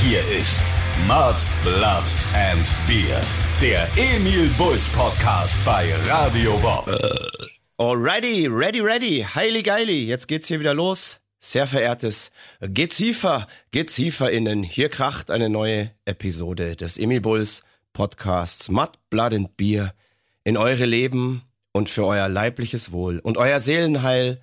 Hier ist Mud, Blood and Beer, der Emil Bulls Podcast bei Radio Bob. Alrighty, ready, ready, heili geili, jetzt geht's hier wieder los. Sehr verehrtes Geziefer, GezieferInnen, hier kracht eine neue Episode des Emil Bulls Podcasts Mud, Blood and Beer in eure Leben und für euer leibliches Wohl und euer Seelenheil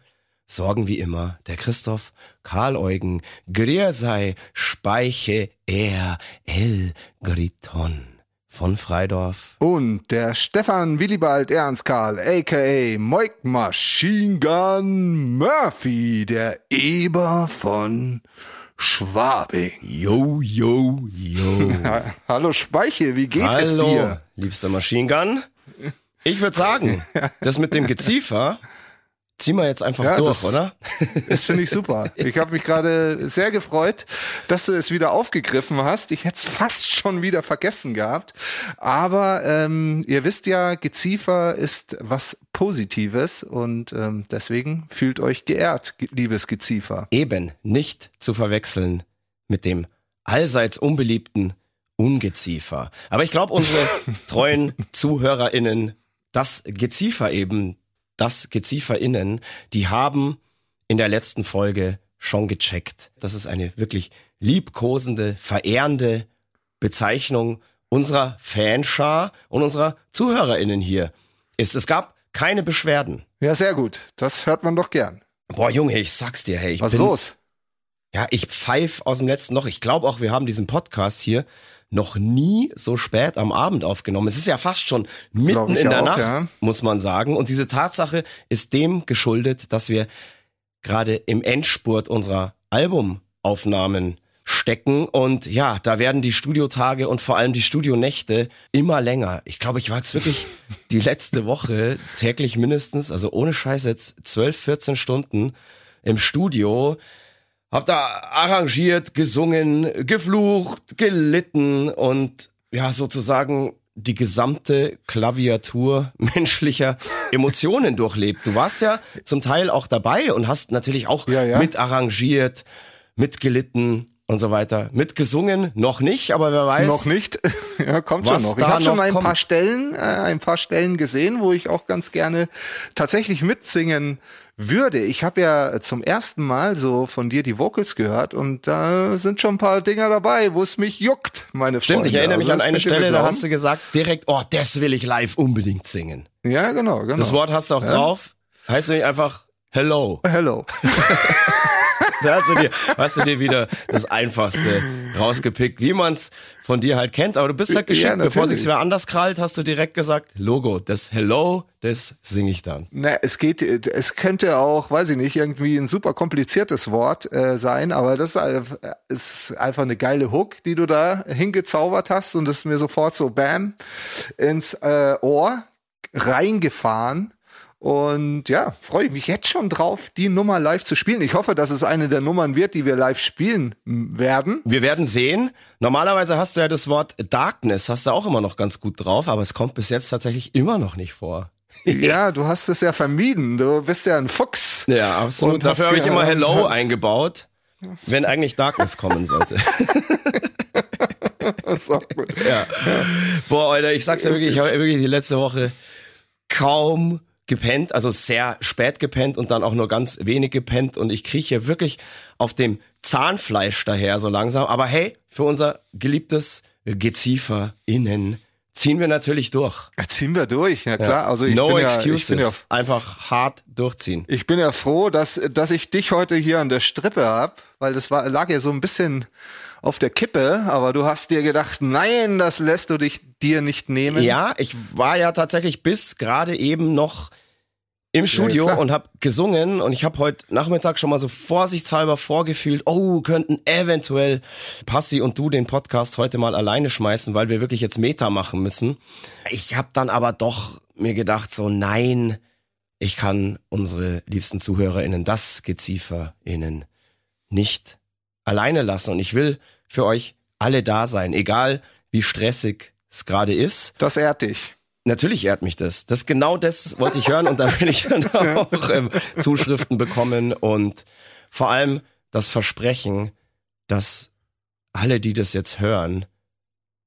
sorgen wie immer der Christoph, Karl Eugen, Grier sei, Speiche, er, El, Griton von Freidorf. Und der Stefan Willibald Ernst Karl, a.k.a. Moik Machine Gun Murphy, der Eber von Schwabing. Yo, yo, yo. Ha Hallo Speiche, wie geht Hallo, es dir? liebster Machine Gun. Ich würde sagen, das mit dem Geziefer ziehen wir jetzt einfach Ja, durch, das- oder? Das finde ich super. Ich habe mich gerade sehr gefreut, dass du es wieder aufgegriffen hast. Ich hätte es fast schon wieder vergessen gehabt. Aber ähm, ihr wisst ja, Geziefer ist was Positives und ähm, deswegen fühlt euch geehrt, ge- liebes Geziefer. Eben nicht zu verwechseln mit dem allseits unbeliebten Ungeziefer. Aber ich glaube, unsere treuen ZuhörerInnen, das Geziefer eben, das GezieferInnen, die haben in der letzten Folge schon gecheckt. Das ist eine wirklich liebkosende, verehrende Bezeichnung unserer Fanschar und unserer ZuhörerInnen hier ist. Es gab keine Beschwerden. Ja, sehr gut. Das hört man doch gern. Boah, Junge, ich sag's dir, hey, ich Was bin, los? ja, ich pfeif aus dem letzten Loch. Ich glaube auch, wir haben diesen Podcast hier noch nie so spät am Abend aufgenommen. Es ist ja fast schon mitten in der auch, Nacht, ja. muss man sagen. Und diese Tatsache ist dem geschuldet, dass wir gerade im Endspurt unserer Albumaufnahmen stecken. Und ja, da werden die Studiotage und vor allem die Studionächte immer länger. Ich glaube, ich war jetzt wirklich die letzte Woche täglich mindestens, also ohne Scheiß jetzt 12, 14 Stunden im Studio. Hab da arrangiert, gesungen, geflucht, gelitten und ja, sozusagen die gesamte Klaviatur menschlicher Emotionen durchlebt. Du warst ja zum Teil auch dabei und hast natürlich auch Ja, ja. mit arrangiert, mitgelitten und so weiter. Mitgesungen noch nicht, aber wer weiß. Noch nicht. ja, kommt schon noch. Ich habe schon ein kommt. paar Stellen, äh, ein paar Stellen gesehen, wo ich auch ganz gerne tatsächlich mitsingen würde. Ich habe ja zum ersten Mal so von dir die Vocals gehört und da sind schon ein paar Dinger dabei, wo es mich juckt, meine Stimmt, Freunde. ich erinnere mich Also an eine Stelle, da hast du gesagt, direkt, oh, das will ich live unbedingt singen. Ja, genau, genau. Das Wort hast du auch drauf. Heißt nicht einfach Hello. Hello. Da hast du dir, hast du dir wieder das Einfachste rausgepickt, wie man's von dir halt kennt. Aber du bist halt Ja, geschickt, bevor natürlich. sich's wer anders krallt, hast du direkt gesagt, Logo, das Hello, das singe ich dann. Na, es geht, es könnte auch, weiß ich nicht, irgendwie ein super kompliziertes Wort äh, sein, aber das ist einfach eine geile Hook, die du da hingezaubert hast und das ist mir sofort so bam ins äh, Ohr reingefahren. Und ja, freue ich mich jetzt schon drauf, die Nummer live zu spielen. Ich hoffe, dass es eine der Nummern wird, die wir live spielen werden. Wir werden sehen. Normalerweise hast du ja das Wort Darkness, hast du auch immer noch ganz gut drauf, aber es kommt bis jetzt tatsächlich immer noch nicht vor. Ja, du hast es ja vermieden. Du bist ja ein Fuchs. Ja, absolut. Und Dafür habe ich immer Hello eingebaut, wenn eigentlich Darkness kommen sollte. Das ist auch gut. Ja. Boah, Alter, ich sag's ja wirklich, ich habe wirklich die letzte Woche kaum gepennt, also sehr spät gepennt und dann auch nur ganz wenig gepennt und ich kriege hier wirklich auf dem Zahnfleisch daher so langsam. Aber hey, für unser geliebtes Geziefer innen ziehen wir natürlich durch. Ziehen wir durch, ja klar. Also ich no bin ja, excuses. ich bin ja Einfach hart durchziehen. Ich bin ja froh, dass, dass ich dich heute hier an der Strippe hab, weil das war, lag ja so ein bisschen auf der Kippe, aber du hast dir gedacht, nein, das lässt du dich dir nicht nehmen. Ja, ich war ja tatsächlich bis gerade eben noch im Studio klar. und habe gesungen und ich habe heute Nachmittag schon mal so vorsichtshalber vorgefühlt, oh, könnten eventuell Passi und du den Podcast heute mal alleine schmeißen, weil wir wirklich jetzt Meta machen müssen. Ich habe dann aber doch mir gedacht, so nein, ich kann unsere liebsten ZuhörerInnen, das GezieferInnen nicht alleine lassen und ich will für euch alle da sein, egal wie stressig es gerade ist. Das ehrt dich. Natürlich ehrt mich das. Das genau das wollte ich hören und da will ich dann auch ähm, Zuschriften bekommen und vor allem das Versprechen, dass alle, die das jetzt hören,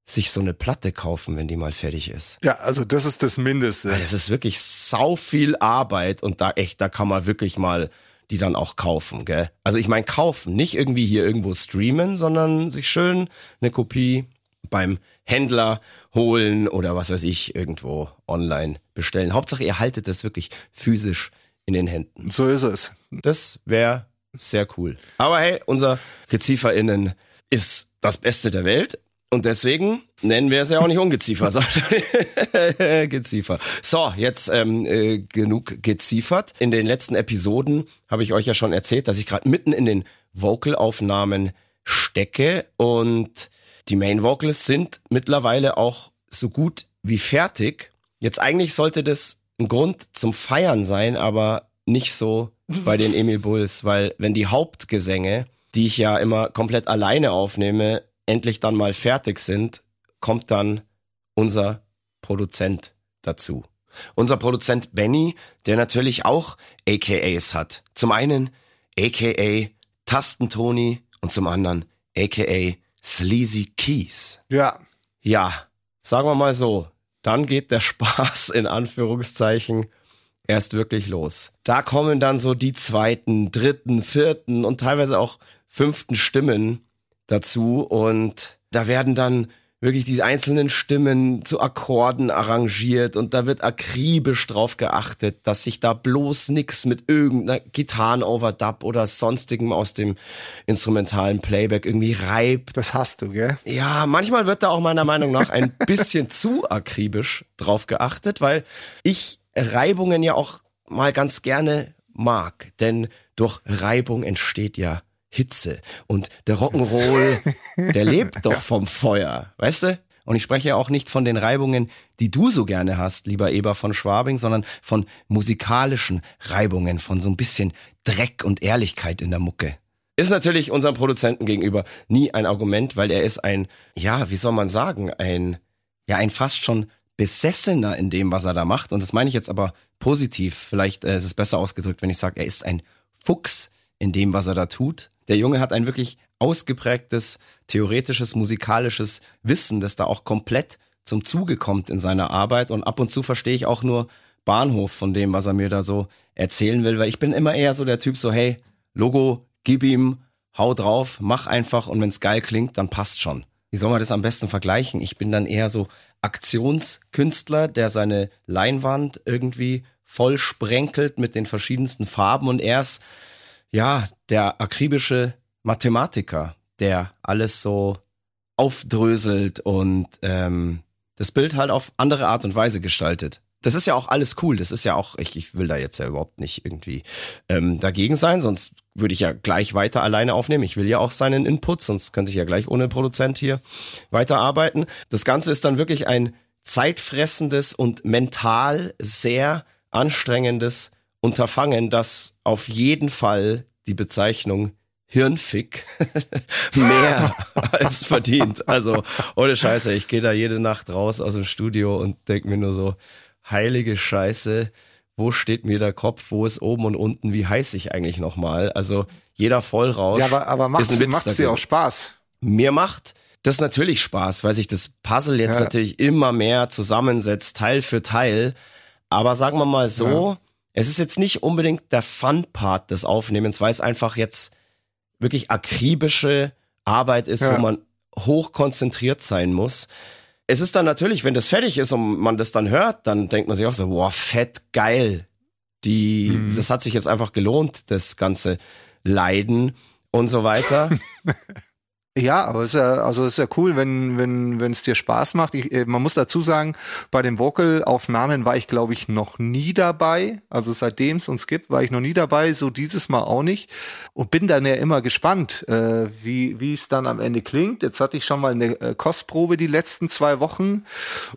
sich so eine Platte kaufen, wenn die mal fertig ist. Ja, also das ist das Mindeste. Es ist wirklich sau viel Arbeit und da echt, da kann man wirklich mal die dann auch kaufen, gell? Also ich meine kaufen, nicht irgendwie hier irgendwo streamen, sondern sich schön eine Kopie beim Händler holen oder was weiß ich, irgendwo online bestellen. Hauptsache ihr haltet das wirklich physisch in den Händen. So ist es. Das wäre sehr cool. Aber hey, unser GezieferInnen ist das Beste der Welt. Und deswegen nennen wir es ja auch nicht Ungeziefer, sondern Geziefer. So, jetzt ähm, äh, genug geziefert. In den letzten Episoden habe ich euch ja schon erzählt, dass ich gerade mitten in den Vocalaufnahmen stecke und die Main Vocals sind mittlerweile auch so gut wie fertig. Jetzt eigentlich sollte das ein Grund zum Feiern sein, aber nicht so bei den Emil Bulls, weil wenn die Hauptgesänge, die ich ja immer komplett alleine aufnehme, endlich dann mal fertig sind, kommt dann unser Produzent dazu. Unser Produzent Benny, der natürlich auch AKAs hat. Zum einen AKA Tastentoni und zum anderen AKA Sleazy Keys. Ja. Ja, sagen wir mal so, dann geht der Spaß in Anführungszeichen erst wirklich los. Da kommen dann so die zweiten, dritten, vierten und teilweise auch fünften Stimmen dazu und da werden dann wirklich diese einzelnen Stimmen zu Akkorden arrangiert und da wird akribisch drauf geachtet, dass sich da bloß nix mit irgendeiner Gitarrenoverdub oder sonstigem aus dem instrumentalen Playback irgendwie reibt. Das hast du, gell? Ja, manchmal wird da auch meiner Meinung nach ein bisschen zu akribisch drauf geachtet, weil ich Reibungen ja auch mal ganz gerne mag, denn durch Reibung entsteht ja Hitze. Und der Rock'n'Roll, der lebt doch vom Feuer, weißt du? Und ich spreche ja auch nicht von den Reibungen, die du so gerne hast, lieber Eber von Schwabing, sondern von musikalischen Reibungen, von so ein bisschen Dreck und Ehrlichkeit in der Mucke. Ist natürlich unserem Produzenten gegenüber nie ein Argument, weil er ist ein, ja, wie soll man sagen, ein, ja, ein fast schon Besessener in dem, was er da macht. Und das meine ich jetzt aber positiv. Vielleicht äh, ist es besser ausgedrückt, wenn ich sage, er ist ein Fuchs in dem, was er da tut. Der Junge hat ein wirklich ausgeprägtes theoretisches, musikalisches Wissen, das da auch komplett zum Zuge kommt in seiner Arbeit. Und ab und zu verstehe ich auch nur Bahnhof von dem, was er mir da so erzählen will, weil ich bin immer eher so der Typ so, hey, Logo, gib ihm, hau drauf, mach einfach und wenn es geil klingt, dann passt schon. Wie soll man das am besten vergleichen? Ich bin dann eher so Aktionskünstler, der seine Leinwand irgendwie voll sprenkelt mit den verschiedensten Farben und er ist ja, der akribische Mathematiker, der alles so aufdröselt und ähm, das Bild halt auf andere Art und Weise gestaltet. Das ist ja auch alles cool. Das ist ja auch, ich, ich will da jetzt ja überhaupt nicht irgendwie ähm, dagegen sein, sonst würde ich ja gleich weiter alleine aufnehmen. Ich will ja auch seinen Input, sonst könnte ich ja gleich ohne Produzent hier weiterarbeiten. Das Ganze ist dann wirklich ein zeitfressendes und mental sehr anstrengendes Unterfangen, das auf jeden Fall die Bezeichnung Hirnfick mehr als verdient. Also ohne Scheiße, ich gehe da jede Nacht raus aus dem Studio und denke mir nur so, heilige Scheiße, wo steht mir der Kopf, wo ist oben und unten, wie heiß ich eigentlich nochmal? Also jeder Vollrausch. Ja, aber, aber macht's, ist ein Witz macht's dir auch Spaß? Mir macht das natürlich Spaß, weil sich das Puzzle jetzt Ja. natürlich immer mehr zusammensetzt, Teil für Teil. Aber sagen wir mal so, es ist jetzt nicht unbedingt der Fun-Part des Aufnehmens, weil es einfach jetzt wirklich akribische Arbeit ist, Ja. wo man hoch konzentriert sein muss. Es ist dann natürlich, wenn das fertig ist und man das dann hört, dann denkt man sich auch so, wow, fett geil. Die, Mhm. das hat sich jetzt einfach gelohnt, das ganze Leiden und so weiter. Ja, aber es ist ja, also ist ja cool, wenn wenn wenn es dir Spaß macht. Ich, äh, man muss dazu sagen, bei den Vocalaufnahmen war ich glaube ich noch nie dabei. Also seitdem es uns gibt, war ich noch nie dabei. So dieses Mal auch nicht und bin dann ja immer gespannt, äh, wie wie es dann am Ende klingt. Jetzt hatte ich schon mal eine äh, Kostprobe die letzten zwei Wochen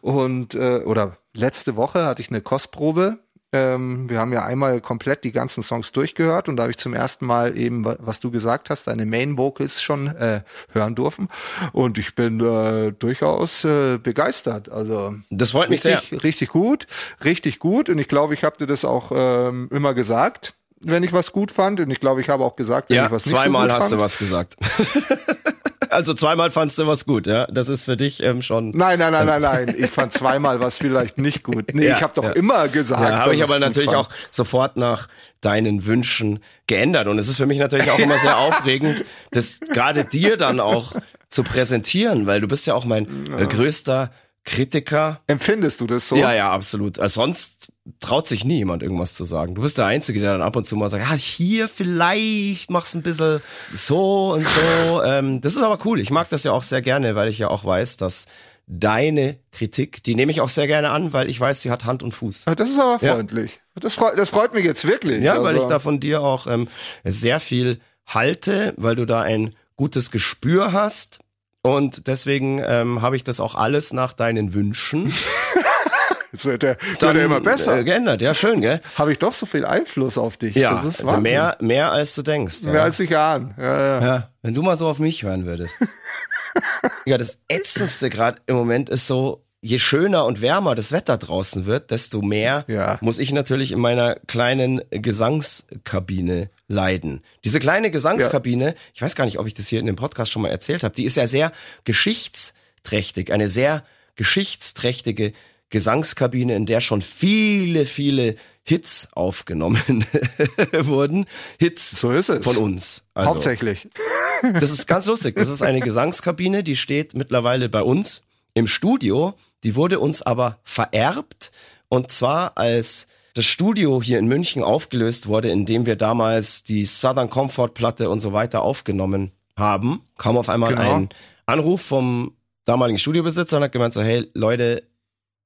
und äh, oder letzte Woche hatte ich eine Kostprobe ähm, wir haben ja einmal komplett die ganzen Songs durchgehört und da habe ich zum ersten Mal eben, wa- was du gesagt hast, deine Main Vocals schon äh, hören dürfen. Und ich bin äh, durchaus äh, begeistert. Also Das freut mich sehr. richtig, richtig gut, richtig gut. Und ich glaube, ich habe dir das auch ähm, immer gesagt, wenn ich was gut fand. Und ich glaube, ich habe auch gesagt, wenn Ja, ich was nicht zweimal so gut hast fand. du was gesagt. Also zweimal fandst du was gut, ja? Das ist für dich ähm, schon. Nein, nein, nein, nein, nein. Ich fand zweimal was vielleicht nicht gut. Nee, Ja, ich habe doch ja. immer gesagt. Ja, habe ich aber natürlich fand. auch sofort nach deinen Wünschen geändert. Und es ist für mich natürlich auch immer sehr aufregend, das gerade dir dann auch zu präsentieren, weil du bist ja auch mein äh, größter Kritiker. Empfindest du das so? Ja, ja, absolut. Also sonst traut sich nie jemand irgendwas zu sagen. Du bist der Einzige, der dann ab und zu mal sagt, ja, hier vielleicht machst ein bisschen so und so. Ähm, das ist aber cool. Ich mag das ja auch sehr gerne, weil ich ja auch weiß, dass deine Kritik, die nehme ich auch sehr gerne an, weil ich weiß, sie hat Hand und Fuß. Das ist aber Ja. freundlich. Das, freut, das freut mich jetzt wirklich. Ja, weil Also, ich da von dir auch ähm, sehr viel halte, weil du da ein gutes Gespür hast. Und deswegen ähm, habe ich das auch alles nach deinen Wünschen Jetzt wird er, wird er immer besser. Äh, geändert. Ja, schön, gell? Habe ich doch so viel Einfluss auf dich. Ja, das ist also Wahnsinn. mehr, mehr als du denkst. Mehr Ja. als ich ahne. Ja, ja. ja, wenn du mal so auf mich hören würdest. ja, das Ätzendste gerade im Moment ist so, je schöner und wärmer das Wetter draußen wird, desto mehr Ja. muss ich natürlich in meiner kleinen Gesangskabine leiden. Diese kleine Gesangskabine, ich weiß gar nicht, ob ich das hier in dem Podcast schon mal erzählt habe, die ist ja sehr geschichtsträchtig, eine sehr geschichtsträchtige Gesangskabine, in der schon viele, viele Hits aufgenommen wurden. Hits So ist es. von uns. Also, Hauptsächlich. das ist ganz lustig. Das ist eine Gesangskabine, die steht mittlerweile bei uns im Studio. Die wurde uns aber vererbt. Und zwar als das Studio hier in München aufgelöst wurde, in dem wir damals die Southern Comfort Platte und so weiter aufgenommen haben, kam auf einmal Genau. ein Anruf vom damaligen Studiobesitzer und hat gemeint so, hey Leute,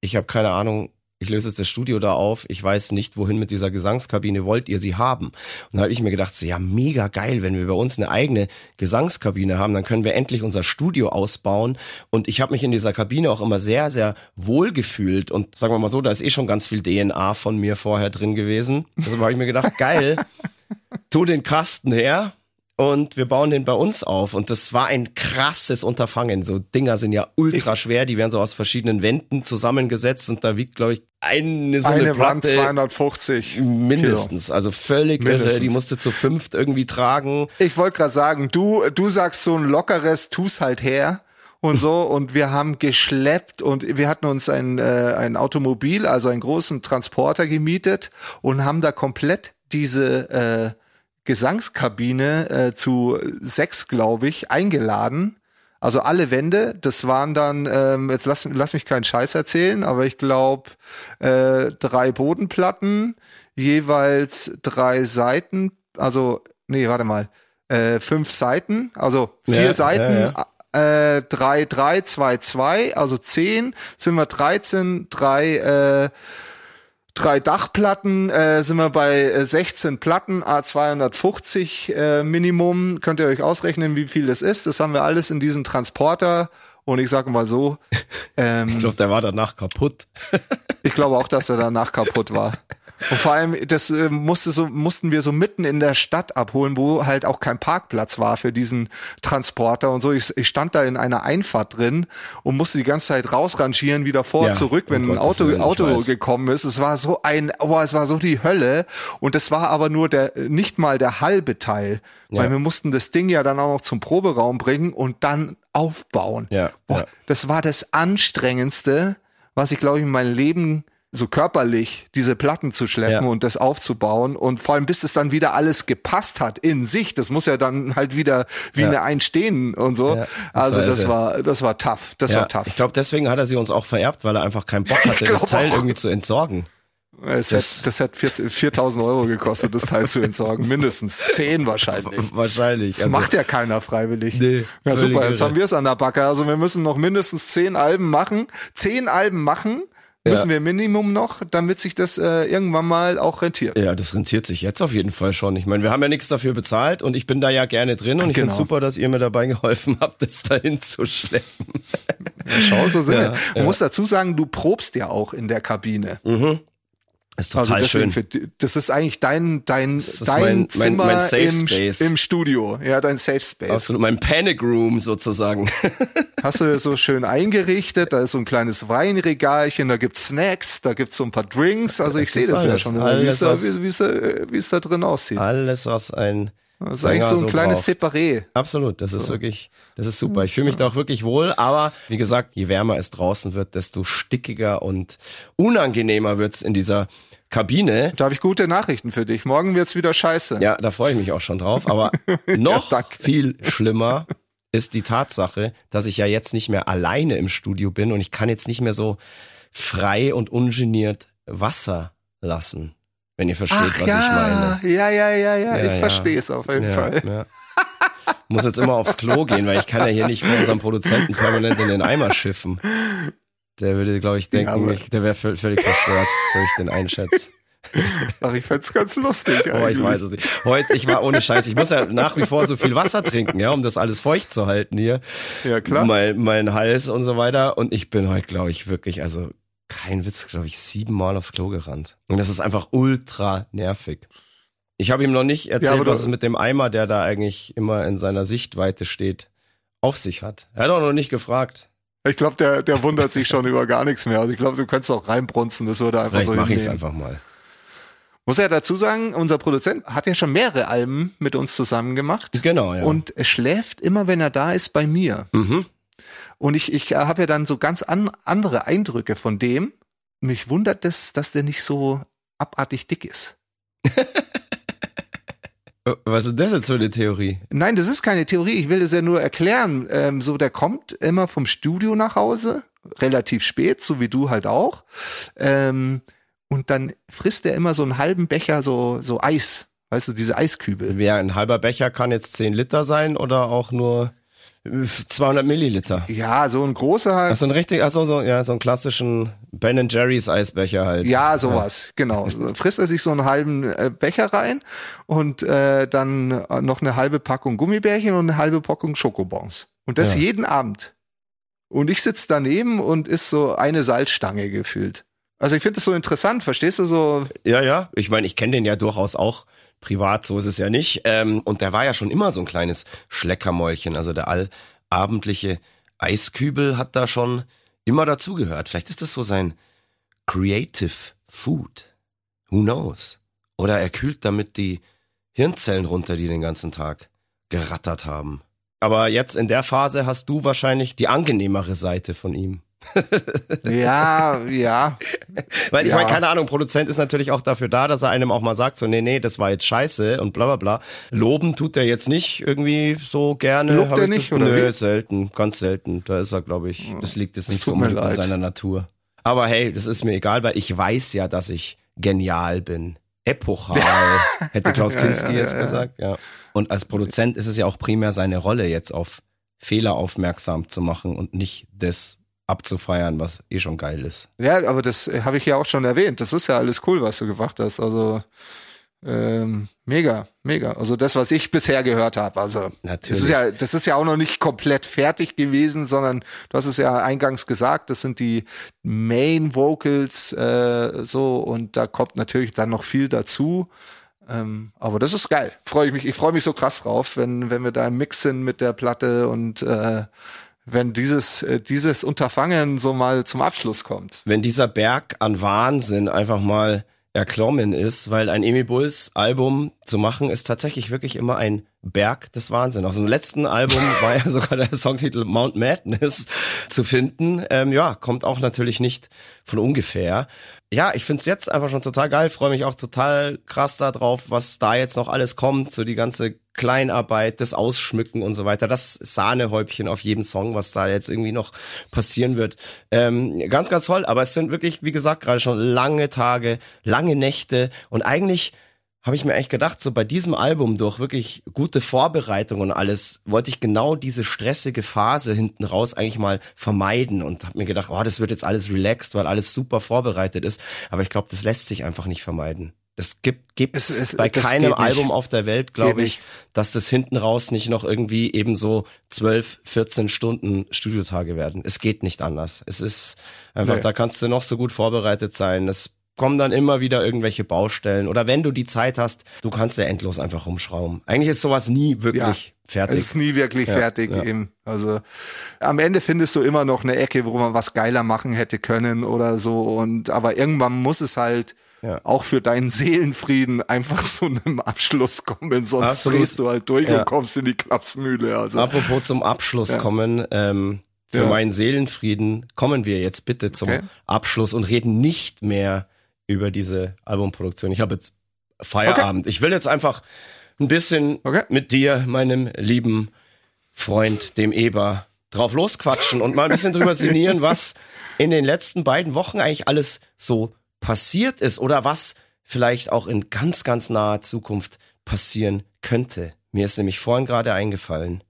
ich habe keine Ahnung, ich löse jetzt das Studio da auf, ich weiß nicht, wohin mit dieser Gesangskabine, wollt ihr sie haben? Und da habe ich mir gedacht, so, ja, mega geil, wenn wir bei uns eine eigene Gesangskabine haben, dann können wir endlich unser Studio ausbauen. Und ich habe mich in dieser Kabine auch immer sehr, sehr wohl gefühlt. Und sagen wir mal so, da ist eh schon ganz viel DNA von mir vorher drin gewesen. Deshalb habe ich mir gedacht, geil, tu den Kasten her und wir bauen den bei uns auf. Und das war ein krasses Unterfangen. So Dinger sind ja ultra schwer, die werden so aus verschiedenen Wänden zusammengesetzt und da wiegt, glaube ich, eine so eine, Eine Wand Platte 250. mindestens. Also völlig irre. Mindestens. Die musste zu fünft irgendwie tragen. Ich wollte gerade sagen, du, du sagst so ein lockeres, tu's halt her und so und wir haben geschleppt und wir hatten uns ein, äh, ein Automobil, also einen großen Transporter gemietet und haben da komplett diese äh, Gesangskabine äh, zu sechs, glaube ich, eingeladen. Also alle Wände, das waren dann, ähm, jetzt lass, lass mich keinen Scheiß erzählen, aber ich glaube äh, drei Bodenplatten, jeweils drei Seiten, also, nee, warte mal, äh, fünf Seiten, also vier Ja, Seiten, ja, Äh, drei, drei, zwei, zwei, also zehn, sind wir 13, drei, äh, drei Dachplatten, äh, sind wir bei äh, 16 Platten, A250 äh, Minimum. Könnt ihr euch ausrechnen, wie viel das ist. Das haben wir alles in diesen Transporter. Und ich sage mal so, ähm, Ich glaube, der war danach kaputt. ich glaube auch, dass er danach kaputt war. Und vor allem, das äh, musste so, mussten wir so mitten in der Stadt abholen, wo halt auch kein Parkplatz war für diesen Transporter und so. Ich, ich stand da in einer Einfahrt drin und musste die ganze Zeit rausrangieren, wieder vor, Ja, zurück, wenn um ein Gottes Auto, ich Auto gekommen ist. Es war so ein, oh, es war so die Hölle. Und das war aber nur der, nicht mal der halbe Teil. Weil Ja. wir mussten das Ding ja dann auch noch zum Proberaum bringen und dann aufbauen. Ja, Boah, ja. das war das anstrengendste, was ich glaube ich in meinem Leben so körperlich diese Platten zu schleppen Ja. und das aufzubauen und vor allem bis es dann wieder alles gepasst hat in sich, das muss ja dann halt wieder wie Ja. eine Einstehen und so. Ja, das also war das war das war tough, das war tough. Ich glaube, deswegen hat er sie uns auch vererbt, weil er einfach keinen Bock hatte, das Teil auch. irgendwie zu entsorgen. Es das- hätte, das 4 4000 Euro gekostet, das Teil zu entsorgen, mindestens 10 wahrscheinlich. Wahrscheinlich. Das Also, macht ja keiner freiwillig. Nee, ja, super, jetzt irre. haben wir es an der Backe. Also wir müssen noch mindestens zehn Alben machen. Zehn Alben machen müssen wir Minimum noch, damit sich das äh, irgendwann mal auch rentiert. Ja, das rentiert sich jetzt auf jeden Fall schon. Ich meine, wir haben ja nichts dafür bezahlt und ich bin da ja gerne drin und ich finde Genau. super, dass ihr mir dabei geholfen habt, das dahin zu schleppen. Schau, so sind Ja, wir. Man ja. muss dazu sagen, du probst ja auch in der Kabine. Ist Also total deswegen, schön. für, das ist eigentlich dein, dein, dein mein- mein- Zimmer mein Safe im, Space. im Studio. Ja, dein Safe Space. Absolut, mein Panic Room sozusagen. Hast du so schön eingerichtet, da ist so ein kleines Weinregalchen, da gibt's Snacks, da gibt's so ein paar Drinks. Also ich sehe das ja alles. schon, immer, wie es da, da, äh, wie es da drin aussieht. Alles, was ein Das ist eigentlich so ein kleines braucht. Separé. Absolut, das ist wirklich, das ist super. Ich fühle mich da auch wirklich wohl, aber wie gesagt, je wärmer es draußen wird, desto stickiger und unangenehmer wird's in dieser Kabine. Da habe ich gute Nachrichten für dich. Morgen wird's wieder scheiße. Ja, da freue ich mich auch schon drauf. Aber noch danke. viel schlimmer ist die Tatsache, dass ich ja jetzt nicht mehr alleine im Studio bin und ich kann jetzt nicht mehr so frei und ungeniert Wasser lassen. Wenn ihr versteht, Ach was ja, ich meine. ja, ja, ja, ja, Ja, ich verstehe es auf jeden Fall. Muss jetzt immer aufs Klo gehen, weil ich kann ja hier nicht von unserem Produzenten permanent in den Eimer schiffen. Der würde, glaube ich, denken, ich, der wäre völlig verstört, so ich den einschätze. Ach, ich fänd's ganz lustig. Oh, ich eigentlich. weiß es nicht. Heute, ich war ohne Scheiß. Ich muss ja nach wie vor so viel Wasser trinken, ja, um das alles feucht zu halten hier. Ja, klar. Mein, mein Hals und so weiter. Und ich bin heute, glaube ich, wirklich, also kein Witz, glaube ich, siebenmal aufs Klo gerannt. Und das ist einfach ultra nervig. Ich habe ihm noch nicht erzählt, du- was es mit dem Eimer, der da eigentlich immer in seiner Sichtweite steht, auf sich hat. Er hat auch noch nicht gefragt. Ich glaube, der, der wundert sich schon über gar nichts mehr. Also ich glaube, du könntest auch reinbrunzen, das würde einfach Vielleicht so mache ich es einfach mal. Muss ja dazu sagen, unser Produzent hat ja schon mehrere Alben mit uns zusammen gemacht. Genau, ja. Und er schläft immer, wenn er da ist, bei mir. mhm. Und ich, ich habe ja dann so ganz an, andere Eindrücke von dem. Mich wundert es, dass der nicht so abartig dick ist. Was ist das jetzt für eine Theorie? Nein, das ist keine Theorie. Ich will das ja nur erklären. Ähm, so, der kommt immer vom Studio nach Hause, relativ spät, so wie du halt auch. Ähm, und dann frisst er immer so einen halben Becher so, so Eis. Weißt du, diese Eiskübel. Wer ein halber Becher kann jetzt 10 Liter sein oder auch nur 200 Milliliter? Ja, so ein großer halt. Also ein richtig, also so, ja, so einen klassischen Ben Jerry's Eisbecher halt. Ja, sowas, genau. So Frisst er sich so einen halben äh, Becher rein und äh, dann äh, noch eine halbe Packung Gummibärchen und eine halbe Packung Schokobons. Und das Ja. jeden Abend. Und ich sitz daneben und ist so eine Salzstange gefühlt. Also ich finde das so interessant, verstehst du so? Ja, ja. Ich meine, ich kenne den ja durchaus auch privat, so ist es ja nicht. Ähm, und der war ja schon immer so ein kleines Schleckermäulchen. Also der allabendliche Eiskübel hat da schon immer dazugehört. Vielleicht ist das so sein Creative Food. Who knows? Oder er kühlt damit die Hirnzellen runter, die den ganzen Tag gerattert haben. Aber jetzt in der Phase hast du wahrscheinlich die angenehmere Seite von ihm. Ja, ja. Weil ich Ja. meine, keine Ahnung, Produzent ist natürlich auch dafür da, dass er einem auch mal sagt, so, nee, nee, das war jetzt scheiße und bla bla bla. Loben tut er jetzt nicht irgendwie so gerne. Lobt er ich nicht, das, oder Nö, wie? selten, ganz selten. Da ist er, glaube ich, das liegt jetzt nicht so unbedingt in seiner Natur. Aber hey, das ist mir egal, weil ich weiß ja, dass ich genial bin. Epochal, hätte Klaus Kinski ja, jetzt ja, ja. gesagt, ja. Und als Produzent ist es ja auch primär seine Rolle, jetzt auf Fehler aufmerksam zu machen und nicht das abzufeiern, was eh schon geil ist. Ja, aber das äh, habe ich ja auch schon erwähnt. Das ist ja alles cool, was du gemacht hast. Also ähm, mega, mega. Also das, was ich bisher gehört habe. Also das Natürlich. ist ja, das ist ja auch noch nicht komplett fertig gewesen, sondern du hast es ja eingangs gesagt. Das sind die Main Vocals äh, so und da kommt natürlich dann noch viel dazu. Ähm, aber das ist geil. Freue ich mich. Ich freue mich so krass drauf, wenn wenn wir da im Mix sind mit der Platte und äh, wenn dieses äh, dieses Unterfangen so mal zum Abschluss kommt. wenn dieser Berg an Wahnsinn einfach mal erklommen ist, weil ein Emi Bulls Album zu machen ist tatsächlich wirklich immer ein Berg des Wahnsinn. Auf dem letzten Album war ja sogar der Songtitel Mount Madness zu finden. Ähm, ja, kommt auch natürlich nicht von ungefähr. Ja, ich find's jetzt einfach schon total geil, freue mich auch total krass darauf, was da jetzt noch alles kommt, so die ganze Kleinarbeit, das Ausschmücken und so weiter, das Sahnehäubchen auf jedem Song, was da jetzt irgendwie noch passieren wird. Ähm, ganz, ganz toll, aber es sind wirklich, wie gesagt, gerade schon lange Tage, lange Nächte. Und eigentlich habe ich mir eigentlich gedacht, so bei diesem Album durch wirklich gute Vorbereitung und alles, wollte ich genau diese stressige Phase hinten raus eigentlich mal vermeiden und habe mir gedacht, oh, das wird jetzt alles relaxed, weil alles super vorbereitet ist. Aber ich glaube, das lässt sich einfach nicht vermeiden. Das gibt gibt Es- es- bei das keinem nicht. Album auf der Welt, glaube ich, dass das hinten raus nicht noch irgendwie eben so 12, 14 Stunden Studiotage werden. Es geht nicht anders. Es ist einfach, Nee. da kannst du noch so gut vorbereitet sein. Es kommen dann immer wieder irgendwelche Baustellen. Oder wenn du die Zeit hast, du kannst ja endlos einfach rumschrauben. Eigentlich ist sowas nie wirklich fertig. Es ist nie wirklich Ja, fertig ja. eben. Also am Ende findest du immer noch eine Ecke, wo man was geiler machen hätte können oder so. Und aber irgendwann muss es halt ja. auch für deinen Seelenfrieden einfach zu einem Abschluss kommen, sonst Absolut. drehst du halt durch Ja. und kommst in die Klapsmühle. Also Apropos zum Abschluss Ja. kommen, ähm, für Ja. meinen Seelenfrieden kommen wir jetzt bitte zum Okay. Abschluss und reden nicht mehr über diese Albumproduktion. Ich habe jetzt Feierabend. Ich will jetzt einfach ein bisschen Okay. mit dir, meinem lieben Freund, dem Eber, drauf losquatschen und mal ein bisschen drüber sinnieren, was in den letzten beiden Wochen eigentlich alles so passiert ist oder was vielleicht auch in ganz, ganz naher Zukunft passieren könnte. Mir ist nämlich vorhin gerade eingefallen,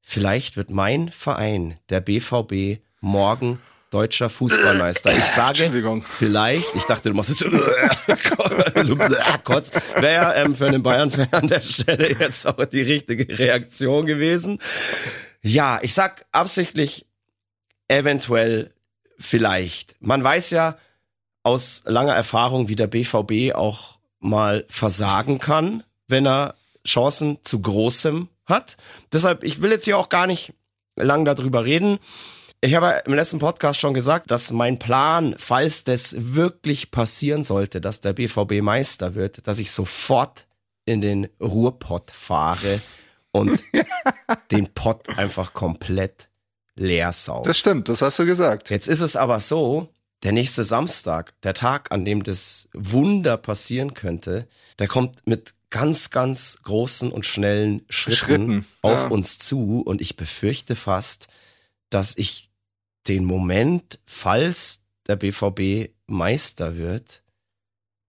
vielleicht wird mein Verein, der BVB, morgen deutscher Fußballmeister. Ich sage Entschuldigung. vielleicht, ich dachte, du machst jetzt so kurz, wäre ähm, für einen Bayern-Fan an der Stelle jetzt auch die richtige Reaktion gewesen. Ja, ich sag absichtlich eventuell vielleicht. Man weiß ja aus langer Erfahrung, wie der BVB auch mal versagen kann, wenn er Chancen zu großem hat. Deshalb, ich will jetzt hier auch gar nicht lang darüber reden. Ich habe im letzten Podcast schon gesagt, dass mein Plan, falls das wirklich passieren sollte, dass der BVB Meister wird, dass ich sofort in den Ruhrpott fahre und den Pott einfach komplett leer sauge. das stimmt, das hast du gesagt. Jetzt ist es aber so, der nächste Samstag, der Tag, an dem das Wunder passieren könnte, der kommt mit ganz, ganz großen und schnellen Schritten, Schritten, auf ja. uns zu und ich befürchte fast, dass ich den Moment, falls der BVB Meister wird,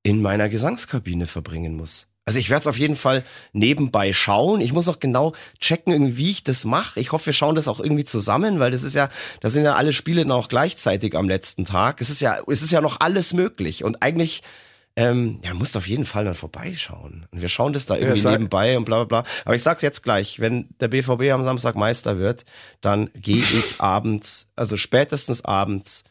in meiner Gesangskabine verbringen muss. Also ich werde es auf jeden Fall nebenbei schauen. Ich muss noch genau checken, wie ich das mache. Ich hoffe, wir schauen das auch irgendwie zusammen, weil das ist ja, da sind ja alle Spiele dann auch gleichzeitig am letzten Tag. Es ist ja, es ist ja noch alles möglich. Und eigentlich, ähm, ja, musst auf jeden Fall dann vorbeischauen. Und wir schauen das da irgendwie sag- nebenbei und bla bla bla. Aber ich sag's jetzt gleich, wenn der BVB am Samstag Meister wird, dann gehe ich abends, also spätestens abends,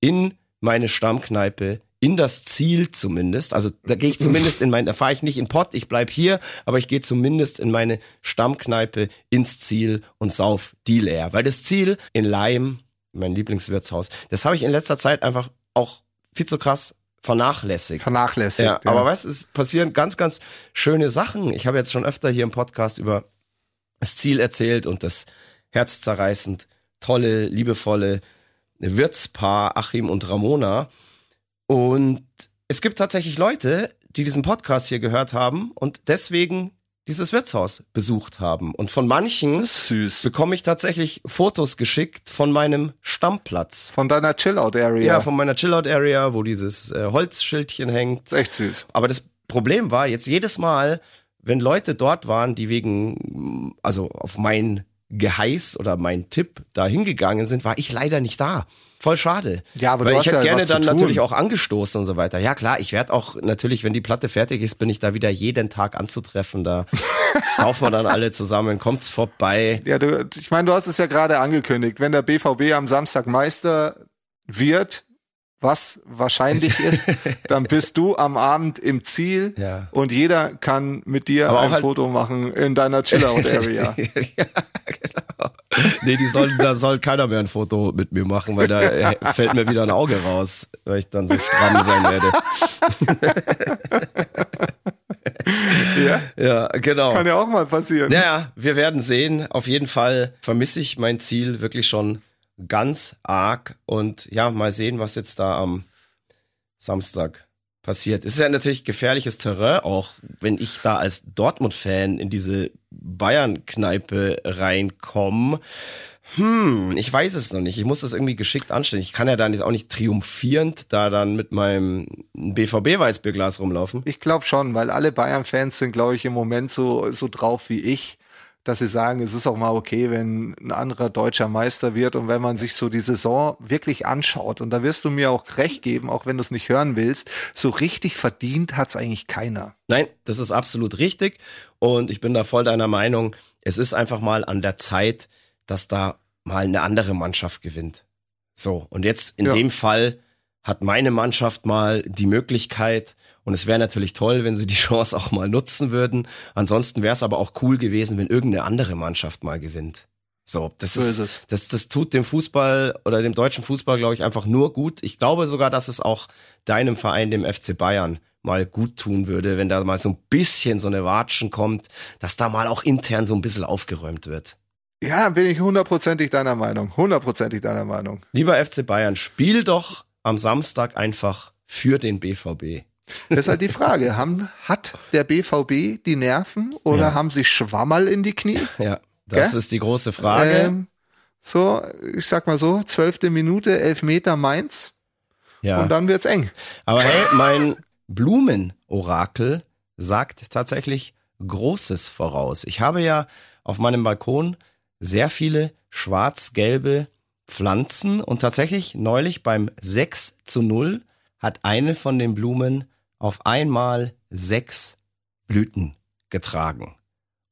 in meine Stammkneipe, in das Ziel zumindest. Also da gehe ich zumindest in mein, da fahre ich nicht in Pott, ich bleib hier, aber ich gehe zumindest in meine Stammkneipe ins Ziel und sauf die leer. Weil das Ziel in Leim, mein Lieblingswirtshaus, das habe ich in letzter Zeit einfach auch viel zu krass vernachlässigt. Vernachlässigt. Ja, aber was, es passieren ganz, ganz schöne Sachen. Ich habe jetzt schon öfter hier im Podcast über das Ziel erzählt und das herzzerreißend tolle, liebevolle Wirtspaar Achim und Ramona. Und es gibt tatsächlich Leute, die diesen Podcast hier gehört haben und deswegen dieses Wirtshaus besucht haben. Und von manchen bekomme ich tatsächlich Fotos geschickt von meinem Stammplatz. Von deiner Chill-Out-Area. Ja, von meiner Chillout-Area, wo dieses äh, Holzschildchen hängt. echt süß. Aber das Problem war jetzt jedes Mal, wenn Leute dort waren, die wegen, also auf mein Geheiß oder mein Tipp da hingegangen sind, war ich leider nicht da. Voll schade. Ja, aber Weil du ich hätte ja gerne dann natürlich auch angestoßen und so weiter. Ja klar, ich werde auch natürlich, wenn die Platte fertig ist, bin ich da wieder jeden Tag anzutreffen. Da saufen wir dann alle zusammen, kommt's vorbei. Ja, du, ich meine, du hast es ja gerade angekündigt. Wenn der BVB am Samstag Meister wird, was wahrscheinlich ist, dann bist du am Abend im Ziel Ja. und jeder kann mit dir Aber ein halt- Foto machen in deiner Chill-Out-Area. ja, genau. Nee, die sollen, da soll keiner mehr ein Foto mit mir machen, weil da fällt mir wieder ein Auge raus, weil ich dann so stramm sein werde. ja, Ja, genau. kann ja auch mal passieren. Naja, wir werden sehen. Auf jeden Fall vermisse ich mein Ziel wirklich schon ganz arg. Und ja, mal sehen, was jetzt da am Samstag passiert. Es ist ja natürlich gefährliches Terrain, auch wenn ich da als Dortmund-Fan in diese Bayern-Kneipe reinkomme. Hm, ich weiß es noch nicht. Ich muss das irgendwie geschickt anstellen. Ich kann ja dann jetzt auch nicht triumphierend da dann mit meinem BVB-Weißbierglas rumlaufen. Ich glaube schon, weil alle Bayern-Fans sind, glaube ich, im Moment so, so drauf wie ich, dass sie sagen, es ist auch mal okay, wenn ein anderer deutscher Meister wird und wenn man sich so die Saison wirklich anschaut. Und da wirst du mir auch recht geben, auch wenn du es nicht hören willst, so richtig verdient hat's eigentlich keiner. Nein, das ist absolut richtig. Und ich bin da voll deiner Meinung. Es ist einfach mal an der Zeit, dass da mal eine andere Mannschaft gewinnt. So, und jetzt in Ja. dem Fall hat meine Mannschaft mal die Möglichkeit, und es wäre natürlich toll, wenn sie die Chance auch mal nutzen würden. Ansonsten wäre es aber auch cool gewesen, wenn irgendeine andere Mannschaft mal gewinnt. So, das So ist, ist das, das tut dem Fußball oder dem deutschen Fußball, glaube ich, einfach nur gut. Ich glaube sogar, dass es auch deinem Verein, dem FC Bayern, mal gut tun würde, wenn da mal so ein bisschen so eine Watschen kommt, dass da mal auch intern so ein bisschen aufgeräumt wird. Ja, bin ich hundertprozentig deiner Meinung. Hundertprozentig deiner Meinung. Lieber FC Bayern, spiel doch am Samstag einfach für den BVB. Das ist halt die Frage. Haben, hat der BVB die Nerven oder Ja. haben sie Schwammerl in die Knie? Ja, das Gell? ist die große Frage. Ähm, so, ich sag mal so, zwölfte Minute, elf Meter Mainz ja. und dann wird's eng. Aber hey, mein Blumenorakel sagt tatsächlich Großes voraus. Ich habe ja auf meinem Balkon sehr viele schwarz-gelbe Pflanzen und tatsächlich neulich beim 6 zu 0 hat eine von den Blumen auf einmal sechs Blüten getragen.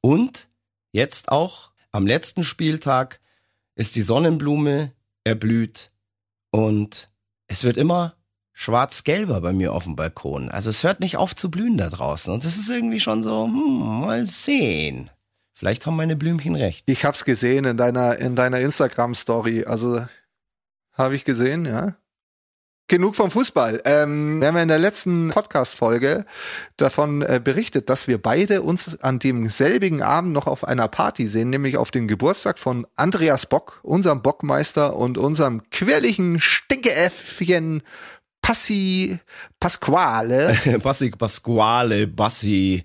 Und jetzt auch am letzten Spieltag ist die Sonnenblume erblüht und es wird immer schwarz-gelber bei mir auf dem Balkon. Also es hört nicht auf zu blühen da draußen. Und das ist irgendwie schon so, hm, mal sehen. Vielleicht haben meine Blümchen recht. Ich hab's gesehen in deiner, in deiner Instagram-Story. Also, habe ich gesehen, ja. Genug vom Fußball. Ähm, wir haben ja in der letzten Podcast-Folge davon äh, berichtet, dass wir beide uns an dem selbigen Abend noch auf einer Party sehen, nämlich auf dem Geburtstag von Andreas Bock, unserem Bockmeister und unserem quirligen Stinkeäffchen Passi Pasquale. Bassi, Pasquale, Bassi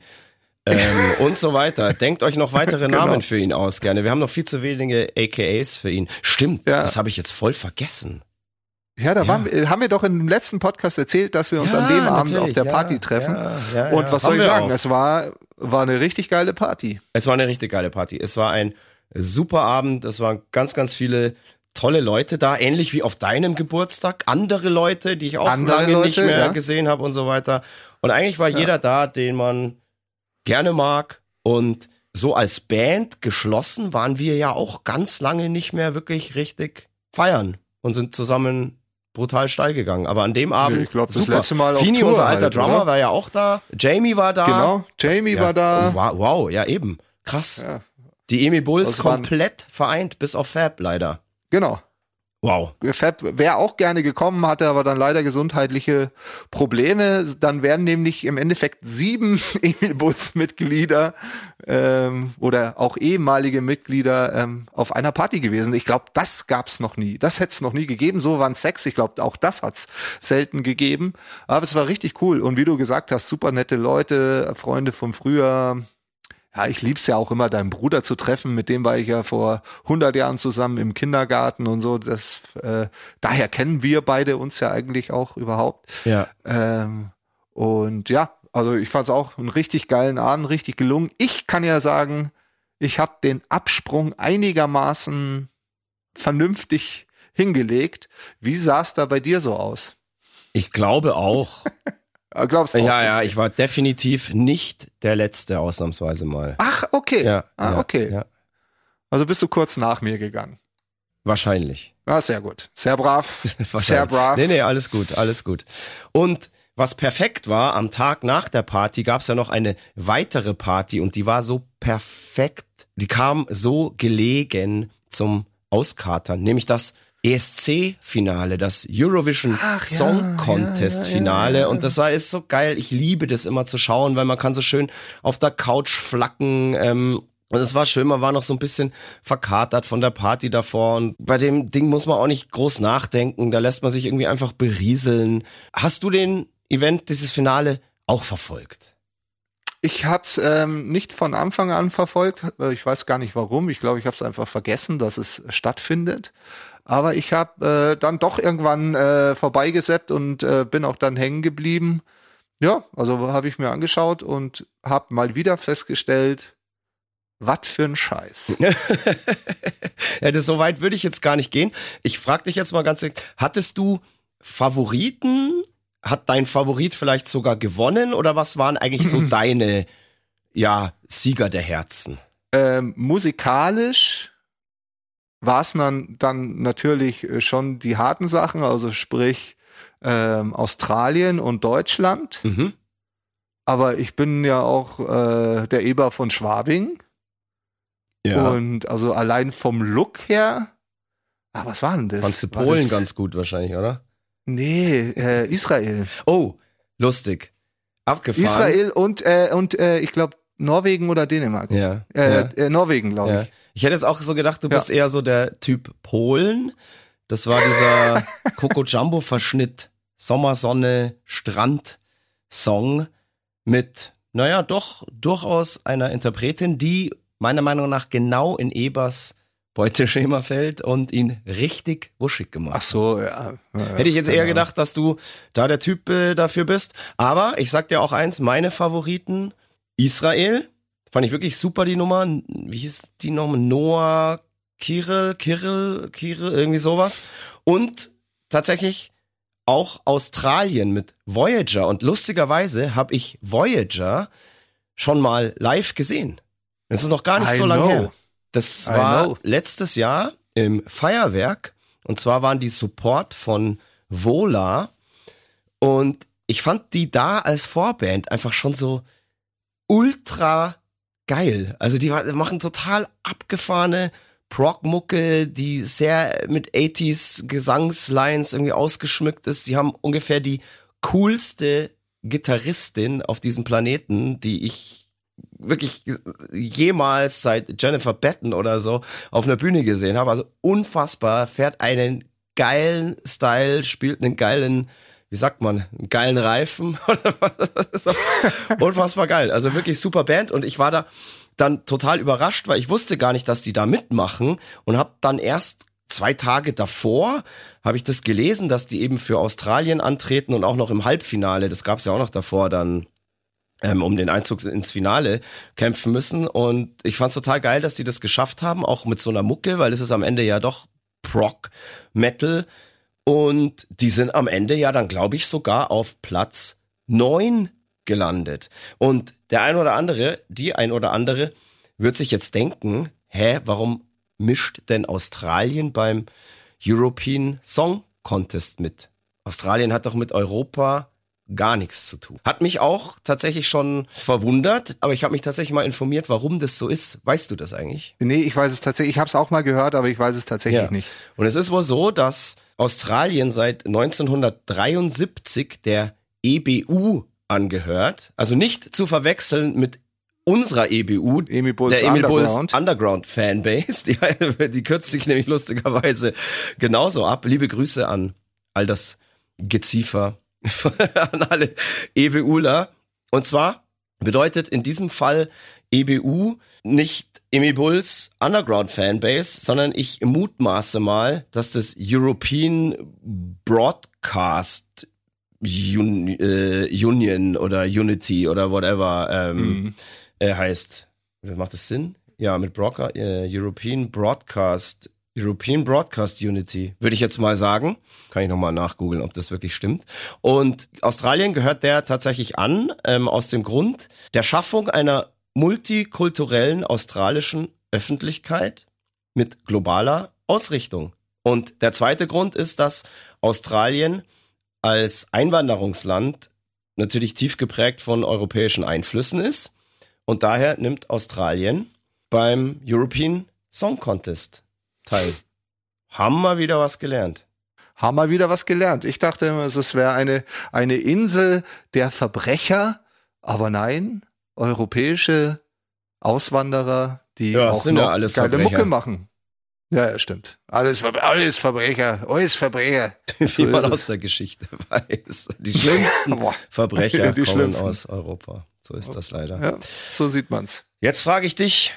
ähm, und so weiter. Denkt euch noch weitere Genau. Namen für ihn aus, gerne. Wir haben noch viel zu wenige AKAs für ihn. Stimmt, Ja. das habe ich jetzt voll vergessen. Ja, da Ja. Waren wir, haben wir doch im letzten Podcast erzählt, dass wir uns an dem Abend auf der ja, Party treffen. Ja, ja, Und ja. was soll ich sagen? auch. Es war, war eine richtig geile Party. Es war eine richtig geile Party. Es war ein super Abend. Es waren ganz, ganz viele tolle Leute da, ähnlich wie auf deinem Geburtstag. Andere Leute, die ich auch Andere lange nicht Leute, mehr ja. gesehen habe und so weiter. Und eigentlich war Ja. jeder da, den man gerne mag. Und so als Band geschlossen waren wir ja auch ganz lange nicht mehr wirklich richtig feiern und sind zusammen brutal steil gegangen. Aber an dem Abend, ich glaub, das super. letzte Mal auf Fini, Tour unser alter halt, Drummer, oder? war ja auch da. Jamie war da. Genau. Jamie Ja. war da. Oh, wow, ja eben. Krass. Ja, Die Emil Bulls waren- komplett vereint, bis auf Fab leider. genau. Wow. Fab wäre auch gerne gekommen, hatte aber dann leider gesundheitliche Probleme. Dann wären nämlich im Endeffekt sieben Emil Bulls Mitglieder ähm, oder auch ehemalige Mitglieder ähm, auf einer Party gewesen. Ich glaube, das gab's noch nie. Das hätte es noch nie gegeben. So waren Sex. Ich glaube, auch das hat's selten gegeben. Aber es war richtig cool. Und wie du gesagt hast, super nette Leute, Freunde von früher. Ja, ich lieb's ja auch immer, deinen Bruder zu treffen. Mit dem war ich ja vor 100 Jahren zusammen im Kindergarten und so. Das, äh, daher kennen wir beide uns ja eigentlich auch überhaupt. Ja. Ähm, und ja, also ich fand's auch einen richtig geilen Abend, richtig gelungen. Ich kann ja sagen, ich habe den Absprung einigermaßen vernünftig hingelegt. Wie sah's da bei dir so aus? Ich glaube auch. Äh, Glaubst du? ja, ja, ich war definitiv nicht der Letzte, ausnahmsweise mal. Ach, okay. Ja. ah, ja, okay. Ja, Also bist du kurz nach mir gegangen. wahrscheinlich. Ja, sehr gut. Sehr brav. sehr brav. Nee, nee, alles gut, alles gut. Und was perfekt war, am Tag nach der Party gab es ja noch eine weitere Party und die war so perfekt. Die kam so gelegen zum Auskatern, nämlich das ESC-Finale, das Eurovision Ach, ja, Song Contest-Finale. ja, ja. Und das war ist so geil. Ich liebe das immer zu schauen, weil man kann so schön auf der Couch flacken. Ähm, und es war schön, man war noch so ein bisschen verkatert von der Party davor. Und bei dem Ding muss man auch nicht groß nachdenken. Da lässt man sich irgendwie einfach berieseln. Hast du den Event, dieses Finale, auch verfolgt? Ich hab's ähm, nicht von Anfang an verfolgt. Äh, Ich weiß gar nicht warum. Ich glaube, ich habe es einfach vergessen, dass es stattfindet. Aber ich habe äh, dann doch irgendwann äh, vorbeigeseppt und äh, bin auch dann hängen geblieben. Ja, also habe ich mir angeschaut und habe mal wieder festgestellt, was für ein Scheiß. ja, das, so weit würde ich jetzt gar nicht gehen. Ich frage dich jetzt mal ganz ehrlich, hattest du Favoriten? Hat dein Favorit vielleicht sogar gewonnen? Oder was waren eigentlich so deine, ja, Sieger der Herzen? Ähm, musikalisch war es dann, dann natürlich äh, schon die harten Sachen, also sprich ähm, Australien und Deutschland. Mhm. Aber ich bin ja auch äh, der Eber von Schwabing. Ja. Und also allein vom Look her, ah, was war denn das? Fandst du Polen das, ganz gut wahrscheinlich, oder? Nee, äh, Israel. Oh, lustig. Abgefahren. Israel und, äh, und äh, ich glaube Norwegen oder Dänemark. Ja. Äh, ja. äh, Norwegen, glaube Ja. ich. Ich hätte jetzt auch so gedacht, du Ja. bist eher so der Typ Polen. Das war dieser Coco Jumbo Verschnitt, Sommersonne, Strand Song mit, naja, doch durchaus einer Interpretin, die meiner Meinung nach genau in Ebers Beuteschema fällt und ihn richtig wuschig gemacht Ach so, ja. Hätte ich jetzt eher genau. gedacht, dass du da der Typ äh, dafür bist. Aber ich sag dir auch eins, meine Favoriten, Israel, fand ich wirklich super die Nummer. Wie hieß die Nummer? Noah Kirill, Kirill, Kirill, irgendwie sowas. Und tatsächlich auch Australien mit Voyager. Und lustigerweise habe ich Voyager schon mal live gesehen. Das ist noch gar nicht I so lange her. Das I war know. letztes Jahr im Feuerwerk. Und zwar waren die Support von Vola. Und ich fand die da als Vorband einfach schon so ultra geil. Also die machen total abgefahrene Prog-Mucke, die sehr mit 80s Gesangslines irgendwie ausgeschmückt ist. Die haben ungefähr die coolste Gitarristin auf diesem Planeten, die ich wirklich jemals seit Jennifer Batten oder so auf einer Bühne gesehen habe. Also unfassbar, fährt einen geilen Style, spielt einen geilen, wie sagt man, einen geilen Reifen. Unfassbar geil. Also wirklich super Band und ich war da dann total überrascht, weil ich wusste gar nicht, dass die da mitmachen und habe dann erst zwei Tage davor habe ich das gelesen, dass die eben für Australien antreten und auch noch im Halbfinale, das gab es ja auch noch davor, dann ähm, um den Einzug ins Finale kämpfen müssen. Und ich fand's total geil, dass die das geschafft haben, auch mit so einer Mucke, weil es ist am Ende ja doch Prog Metal. Und die sind am Ende ja dann, glaube ich, sogar auf Platz neun gelandet. Und der ein oder andere, die ein oder andere, wird sich jetzt denken, hä, warum mischt denn Australien beim European Song Contest mit? Australien hat doch mit Europa gar nichts zu tun. Hat mich auch tatsächlich schon verwundert, aber ich habe mich tatsächlich mal informiert, warum das so ist. Weißt du das eigentlich? Nee, ich weiß es tatsächlich. Ich habe es auch mal gehört, aber ich weiß es tatsächlich Ja. nicht. Und es ist wohl so, dass Australien seit 1973 der EBU angehört. Also nicht zu verwechseln mit unserer EBU, Emil Bulls der Emil Bulls Underground. Underground Fanbase. Die, die kürzt sich nämlich lustigerweise genauso ab. Liebe Grüße an all das Geziefer, an alle EBUler. Und zwar bedeutet in diesem Fall EBU nicht Emil Bulls Underground Fanbase, sondern ich mutmaße mal, dass das European Broadcast Un äh, Union oder Unity oder whatever ähm, Mhm. äh, heißt. Macht das Sinn? Ja, mit Broadca äh, European Broadcast, European Broadcast Unity, würde ich jetzt mal sagen. Kann ich nochmal nachgoogeln, ob das wirklich stimmt. Und Australien gehört der tatsächlich an, ähm, aus dem Grund der Schaffung einer multikulturellen australischen Öffentlichkeit mit globaler Ausrichtung. Und der zweite Grund ist, dass Australien als Einwanderungsland natürlich tief geprägt von europäischen Einflüssen ist. Und daher nimmt Australien beim European Song Contest teil. Haben wir wieder was gelernt. Haben wir wieder was gelernt. Ich dachte immer, es wäre eine, eine Insel der Verbrecher, aber nein, europäische Auswanderer, die Ja, auch noch ja alles geile Verbrecher. Mucke machen. Ja, stimmt. Alles, alles Verbrecher, alles Verbrecher. Wie So man aus es. der Geschichte weiß. Die schlimmsten. Verbrecher Die kommen schlimmsten. aus Europa. So ist das leider. Ja, so sieht man's. Jetzt frage ich dich,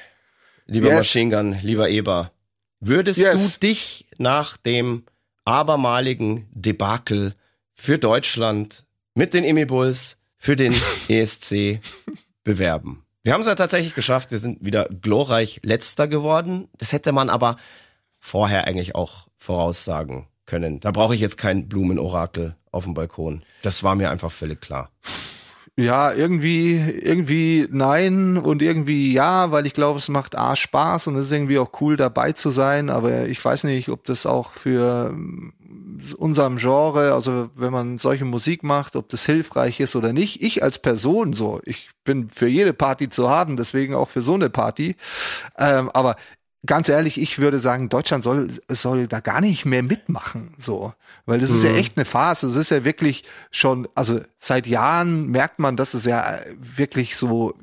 lieber Yes. Machine Gun, lieber Eber, würdest Yes. du dich nach dem abermaligen Debakel für Deutschland mit den Emmy Bulls für den ESC bewerben? Wir haben es ja tatsächlich geschafft. Wir sind wieder glorreich letzter geworden. Das hätte man aber vorher eigentlich auch voraussagen können. Da brauche ich jetzt kein Blumenorakel auf dem Balkon. Das war mir einfach völlig klar. Ja, irgendwie, irgendwie nein und irgendwie ja, weil ich glaube, es macht A Spaß und es ist irgendwie auch cool dabei zu sein, aber ich weiß nicht, ob das auch für ähm, unserem Genre, also wenn man solche Musik macht, ob das hilfreich ist oder nicht. Ich als Person so, ich bin für jede Party zu haben, deswegen auch für so eine Party. Ähm, aber ganz ehrlich, ich würde sagen, Deutschland soll, soll da gar nicht mehr mitmachen, so. Weil das mhm. ist ja mhm. echt eine Phase. Es ist ja wirklich schon, also seit Jahren merkt man, dass es ja wirklich so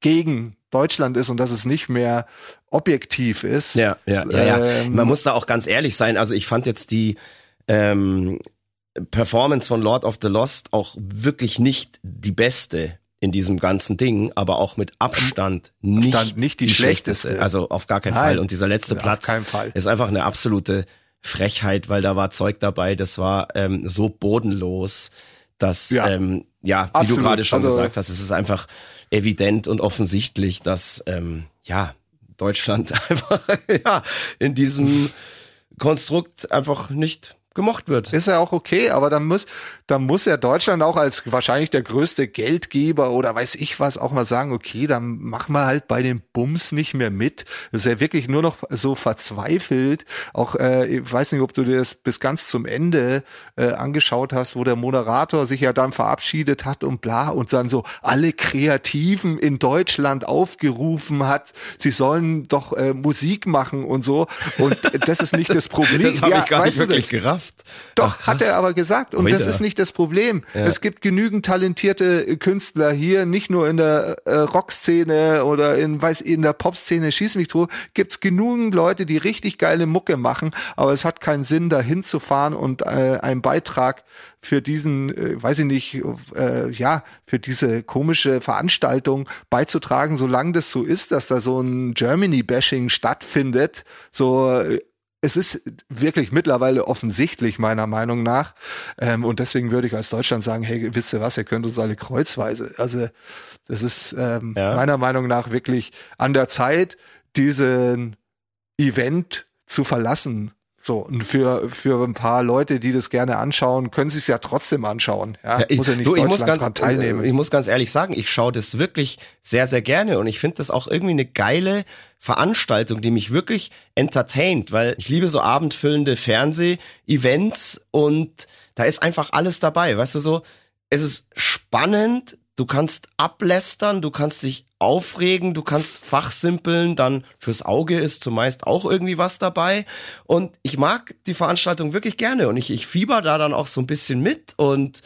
gegen Deutschland ist und dass es nicht mehr objektiv ist. Ja, ja, ja, ja. Ähm, Man muss da auch ganz ehrlich sein. Also ich fand jetzt die ähm, Performance von Lord of the Lost auch wirklich nicht die beste in diesem ganzen Ding, aber auch mit Abstand nicht, Stand nicht die, die schlechteste. schlechteste. Also auf gar keinen Nein, Fall. Und dieser letzte Platz ist einfach eine absolute Frechheit, weil da war Zeug dabei, das war ähm, so bodenlos, dass ja, ähm, ja wie absolut. du gerade schon also, gesagt hast, es ist einfach evident und offensichtlich, dass ähm, ja Deutschland einfach ja in diesem Konstrukt einfach nicht gemocht wird. Ist ja auch okay, aber dann muss, dann muss ja Deutschland auch als wahrscheinlich der größte Geldgeber oder weiß ich was auch mal sagen, okay, dann machen wir halt bei den Bums nicht mehr mit. Das ist ja wirklich nur noch so verzweifelt. Auch, äh, ich weiß nicht, ob du dir das bis ganz zum Ende äh, angeschaut hast, wo der Moderator sich ja dann verabschiedet hat und bla und dann so alle Kreativen in Deutschland aufgerufen hat, sie sollen doch äh, Musik machen und so. Und das ist nicht das Problem. das habe ja, ich gar nicht wirklich gerafft. Kraft. Doch, Ach, hat er aber gesagt. Und Weiter. das ist nicht das Problem. Ja. Es gibt genügend talentierte Künstler hier, nicht nur in der äh, Rockszene oder in, weiß, in der Popszene, schieß mich tot, gibt's genügend Leute, die richtig geile Mucke machen, aber es hat keinen Sinn, da hinzufahren und äh, einen Beitrag für diesen, äh, weiß ich nicht, äh, ja, für diese komische Veranstaltung beizutragen, solange das so ist, dass da so ein Germany-Bashing stattfindet, so äh, es ist wirklich mittlerweile offensichtlich, meiner Meinung nach. Ähm, und deswegen würde ich als Deutschland sagen, hey, wisst ihr was, ihr könnt uns alle kreuzweise. Also das ist ähm, ja. meiner Meinung nach wirklich an der Zeit, diesen Event zu verlassen. So, und für, für ein paar Leute, die das gerne anschauen, können sie es ja trotzdem anschauen. Ja, ja ich, muss ja nicht du, ich muss ganz, dran teilnehmen. Ich muss ganz ehrlich sagen, ich schaue das wirklich sehr, sehr gerne und ich finde das auch irgendwie eine geile Veranstaltung, die mich wirklich entertaint, weil ich liebe so abendfüllende Fernseh-Events und da ist einfach alles dabei. Weißt du so, es ist spannend, du kannst ablästern, du kannst dich aufregen, du kannst fachsimpeln, dann fürs Auge ist zumeist auch irgendwie was dabei. Und ich mag die Veranstaltung wirklich gerne und ich, ich fieber da dann auch so ein bisschen mit und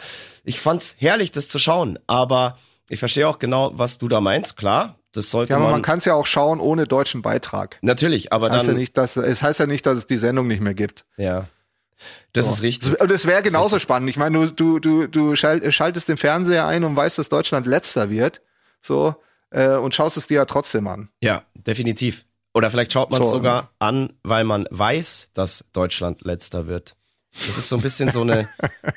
ich fand's herrlich, das zu schauen. Aber ich verstehe auch genau, was du da meinst, klar. Das sollte ja, aber man, man kann es ja auch schauen ohne deutschen Beitrag. Natürlich, aber das heißt dann. Ja nicht, dass, es heißt ja nicht, dass es die Sendung nicht mehr gibt. Ja. Das so. ist richtig. Und es wäre genauso spannend. Ich meine, du, du, du schaltest den Fernseher ein und weißt, dass Deutschland letzter wird. So, äh, und schaust es dir ja trotzdem an. Ja, definitiv. Oder vielleicht schaut man es so, sogar an, weil man weiß, dass Deutschland letzter wird. Das ist so ein bisschen so eine,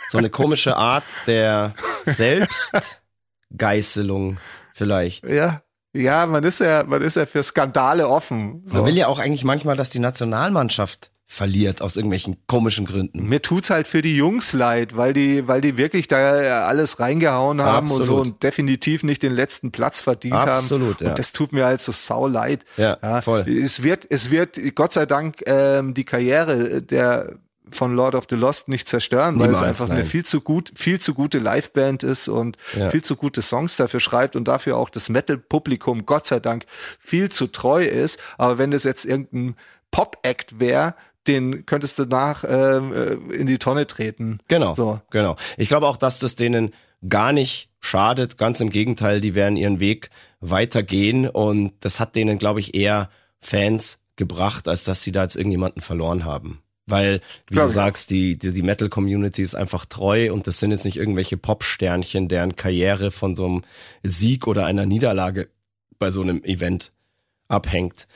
so eine komische Art der Selbstgeißelung vielleicht. Ja, ja, man ist ja, man ist ja für Skandale offen. So. Man will ja auch eigentlich manchmal, dass die Nationalmannschaft verliert aus irgendwelchen komischen Gründen. Mir tut's halt für die Jungs leid, weil die, weil die wirklich da alles reingehauen haben Absolut. und so und definitiv nicht den letzten Platz verdient Absolut, haben. Absolut, ja. Und das tut mir halt so sau leid. Ja, ja, voll. Es wird, es wird, Gott sei Dank, ähm, die Karriere der von Lord of the Lost nicht zerstören, Niemals, weil es einfach nein. eine viel zu gut, viel zu gute Liveband ist und ja. viel zu gute Songs dafür schreibt und dafür auch das Metal-Publikum, Gott sei Dank, viel zu treu ist. Aber wenn das jetzt irgendein Pop-Act wäre, den könntest du nach ähm, äh, in die Tonne treten. Genau. So. Genau. Ich glaube auch, dass das denen gar nicht schadet. Ganz im Gegenteil, die werden ihren Weg weitergehen und das hat denen, glaube ich, eher Fans gebracht, als dass sie da jetzt irgendjemanden verloren haben. Weil, wie Klar, du sagst, die, die, die Metal-Community ist einfach treu und das sind jetzt nicht irgendwelche Pop-Sternchen, deren Karriere von so einem Sieg oder einer Niederlage bei so einem Event abhängt.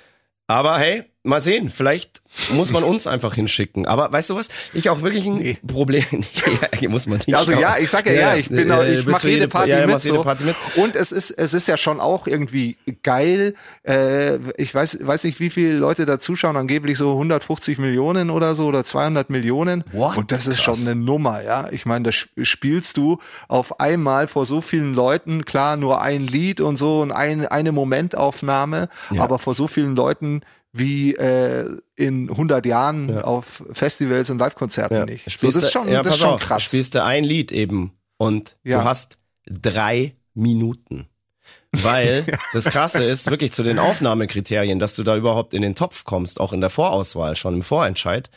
Aber hey, mal sehen, vielleicht muss man uns einfach hinschicken. Aber weißt du was? Ich auch wirklich ein nee. Problem. ja, muss man nicht. Also ja, ich sage ja, ja, ich bin, äh, ich mache jede, Party, ja, mit, so. jede Party mit. Und es ist, es ist ja schon auch irgendwie geil. Äh, ich weiß, weiß nicht, wie viele Leute da zuschauen. Angeblich so 150 Millionen oder so oder 200 Millionen. What? Und das ist Krass. schon eine Nummer, ja. Ich meine, das spielst du auf einmal vor so vielen Leuten. Klar, nur ein Lied und so und ein, eine Momentaufnahme, ja. aber vor so vielen Leuten wie äh, in 100 Jahren Ja. auf Festivals und Live-Konzerten Ja. nicht. So, das ist schon, ja, das ist schon auf, krass. Spielst du ein Lied eben und Ja. du hast drei Minuten. Weil das Krasse ist wirklich zu den Aufnahmekriterien, dass du da überhaupt in den Topf kommst, auch in der Vorauswahl, schon im Vorentscheid,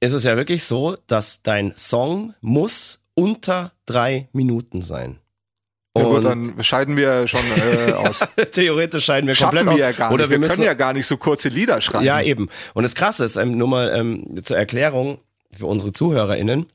ist es ja wirklich so, dass dein Song muss unter drei Minuten sein. Ja, gut, dann scheiden wir schon äh, aus. theoretisch scheiden wir Schaffen komplett wir aus. ja gar Oder nicht. wir Wir, müssen können ja gar nicht so kurze Lieder schreiben. ja, eben. Und das Krasse ist, ähm, nur mal ähm, zur Erklärung für unsere ZuhörerInnen.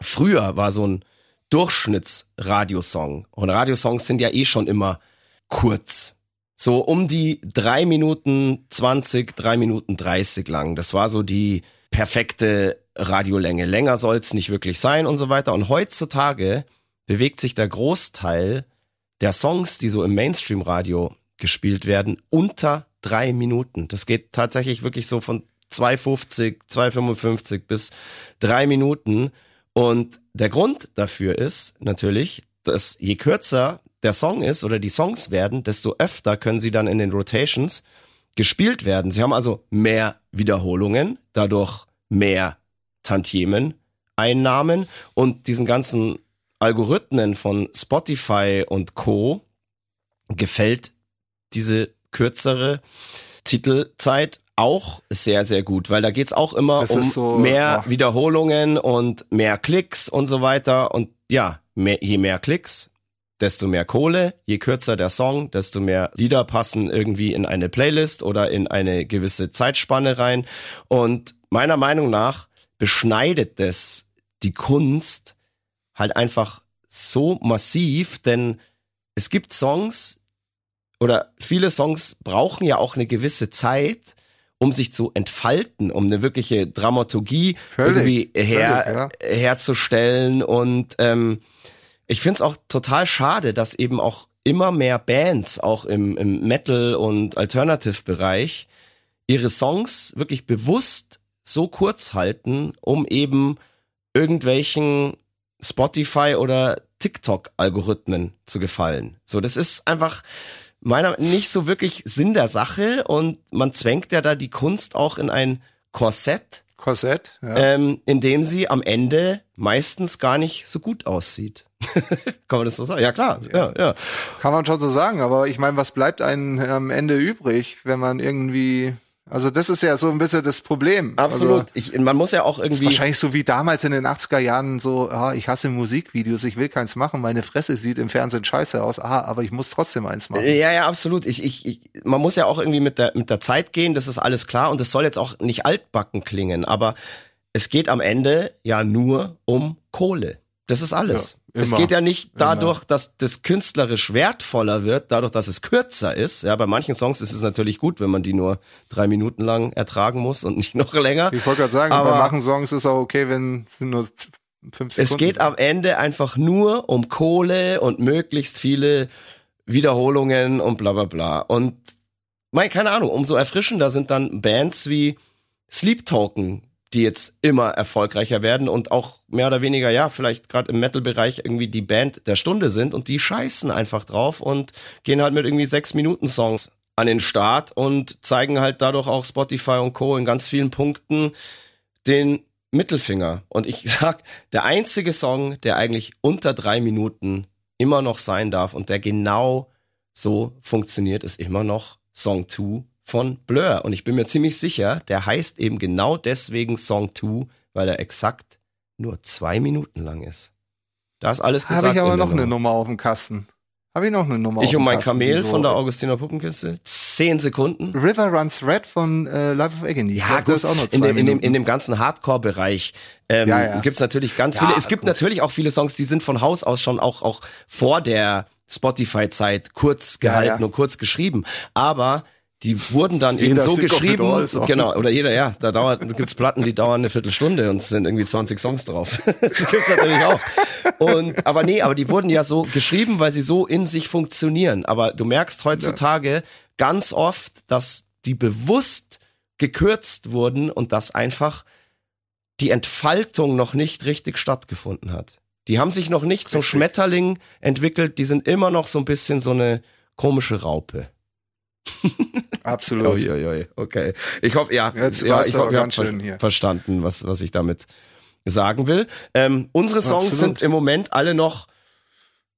Früher war so ein Durchschnittsradiosong. Und Radiosongs sind ja eh schon immer kurz. So um die drei Minuten 20, drei Minuten 30 lang. Das war so die perfekte Radiolänge. Länger soll's nicht wirklich sein und so weiter. Und heutzutage bewegt sich der Großteil der Songs, die so im Mainstream-Radio gespielt werden, unter drei Minuten. Das geht tatsächlich wirklich so von 2,50, 2,55 bis drei Minuten. Und der Grund dafür ist natürlich, dass je kürzer der Song ist oder die Songs werden, desto öfter können sie dann in den Rotations gespielt werden. Sie haben also mehr Wiederholungen, dadurch mehr Tantiemen, Einnahmen und diesen ganzen Algorithmen von Spotify und Co. gefällt diese kürzere Titelzeit auch sehr, sehr gut, weil da geht's auch immer Das um so, mehr ja. Wiederholungen und mehr Klicks und so weiter. Und ja, mehr, je mehr Klicks, desto mehr Kohle, je kürzer der Song, desto mehr Lieder passen irgendwie in eine Playlist oder in eine gewisse Zeitspanne rein. Und meiner Meinung nach beschneidet das die Kunst halt einfach so massiv, denn es gibt Songs oder viele Songs brauchen ja auch eine gewisse Zeit, um sich zu entfalten, um eine wirkliche Dramaturgie Völlig, irgendwie her, völlig, herzustellen. Und ähm, ich finde es auch total schade, dass eben auch immer mehr Bands, auch im, im Metal- und Alternative-Bereich, ihre Songs wirklich bewusst so kurz halten, um eben irgendwelchen Spotify oder TikTok-Algorithmen zu gefallen. So, das ist einfach meiner nicht so wirklich Sinn der Sache und man zwängt ja da die Kunst auch in ein Korsett, Korsett, ja. ähm, in dem sie am Ende meistens gar nicht so gut aussieht. Kann man das so sagen? Ja, klar. Ja, ja. Kann man schon so sagen, aber ich meine, was bleibt einem am Ende übrig, wenn man irgendwie, also das ist ja so ein bisschen das Problem. Absolut. Also, ich, man muss ja auch ist irgendwie. wahrscheinlich so wie damals in den 80er Jahren so, ah, ich hasse Musikvideos, ich will keins machen, meine Fresse sieht im Fernsehen scheiße aus, ah, aber ich muss trotzdem eins machen. Ja, ja, absolut. Ich, ich, ich, man muss ja auch irgendwie mit der, mit der Zeit gehen, das ist alles klar und es soll jetzt auch nicht altbacken klingen, aber es geht am Ende ja nur um Kohle. Das ist alles. Ja, es immer. geht ja nicht dadurch, dass das künstlerisch wertvoller wird, dadurch, dass es kürzer ist. Ja, bei manchen Songs ist es natürlich gut, wenn man die nur drei Minuten lang ertragen muss und nicht noch länger. Ich wollte gerade sagen, Aber- bei machen Songs ist auch okay, wenn es nur fünf Sekunden Es geht sind. am Ende einfach nur um Kohle und möglichst viele Wiederholungen und bla bla bla. Und mein, keine Ahnung, umso erfrischender sind dann Bands wie Sleep Token, die jetzt immer erfolgreicher werden und auch mehr oder weniger, ja, vielleicht gerade im Metal-Bereich irgendwie die Band der Stunde sind und die scheißen einfach drauf und gehen halt mit irgendwie sechs Minuten Songs an den Start und zeigen halt dadurch auch Spotify und Co. in ganz vielen Punkten den Mittelfinger. Und ich sag, der einzige Song, der eigentlich unter drei Minuten immer noch sein darf und der genau so funktioniert, ist immer noch Song 2 von Blur. Und ich bin mir ziemlich sicher, der heißt eben genau deswegen Song 2, weil er exakt nur zwei Minuten lang ist. Da ist alles gesagt. Habe ich aber noch eine Nummer. Nummer auf dem Kasten. Habe ich noch eine Nummer Ich auf dem und mein Kasten, Kamel so- von der Augustiner Puppenkiste. Zehn Sekunden. River Runs Red von äh, Life of Agony. Ja, glaub, gut, das ist auch nur zwei in, dem, in, dem, in dem ganzen Hardcore-Bereich ähm, Ja, ja. gibt's natürlich ganz Ja, viele. Es gibt gut. natürlich auch viele Songs, die sind von Haus aus schon auch, auch vor der Spotify-Zeit kurz gehalten und kurz geschrieben. Aber die wurden dann eben so geschrieben. All Song. Genau, oder jeder, ja, da dauert, gibt's Platten, die dauern eine Viertelstunde und es sind irgendwie 20 Songs drauf. das gibt's natürlich auch. Und, aber nee, aber die wurden ja so geschrieben, weil sie so in sich funktionieren. Aber du merkst heutzutage ganz oft, dass die bewusst gekürzt wurden und dass einfach die Entfaltung noch nicht richtig stattgefunden hat. Die haben sich noch nicht zum. Schmetterling entwickelt, die sind immer noch so ein bisschen so eine komische Raupe. Absolut. Ui, ui, ui. Okay. Ich hoffe, ja, Jetzt ja ich hoffe, ihr ganz habt schön ver hier. verstanden, was, was ich damit sagen will. Ähm, unsere Songs Absolut. sind im Moment alle noch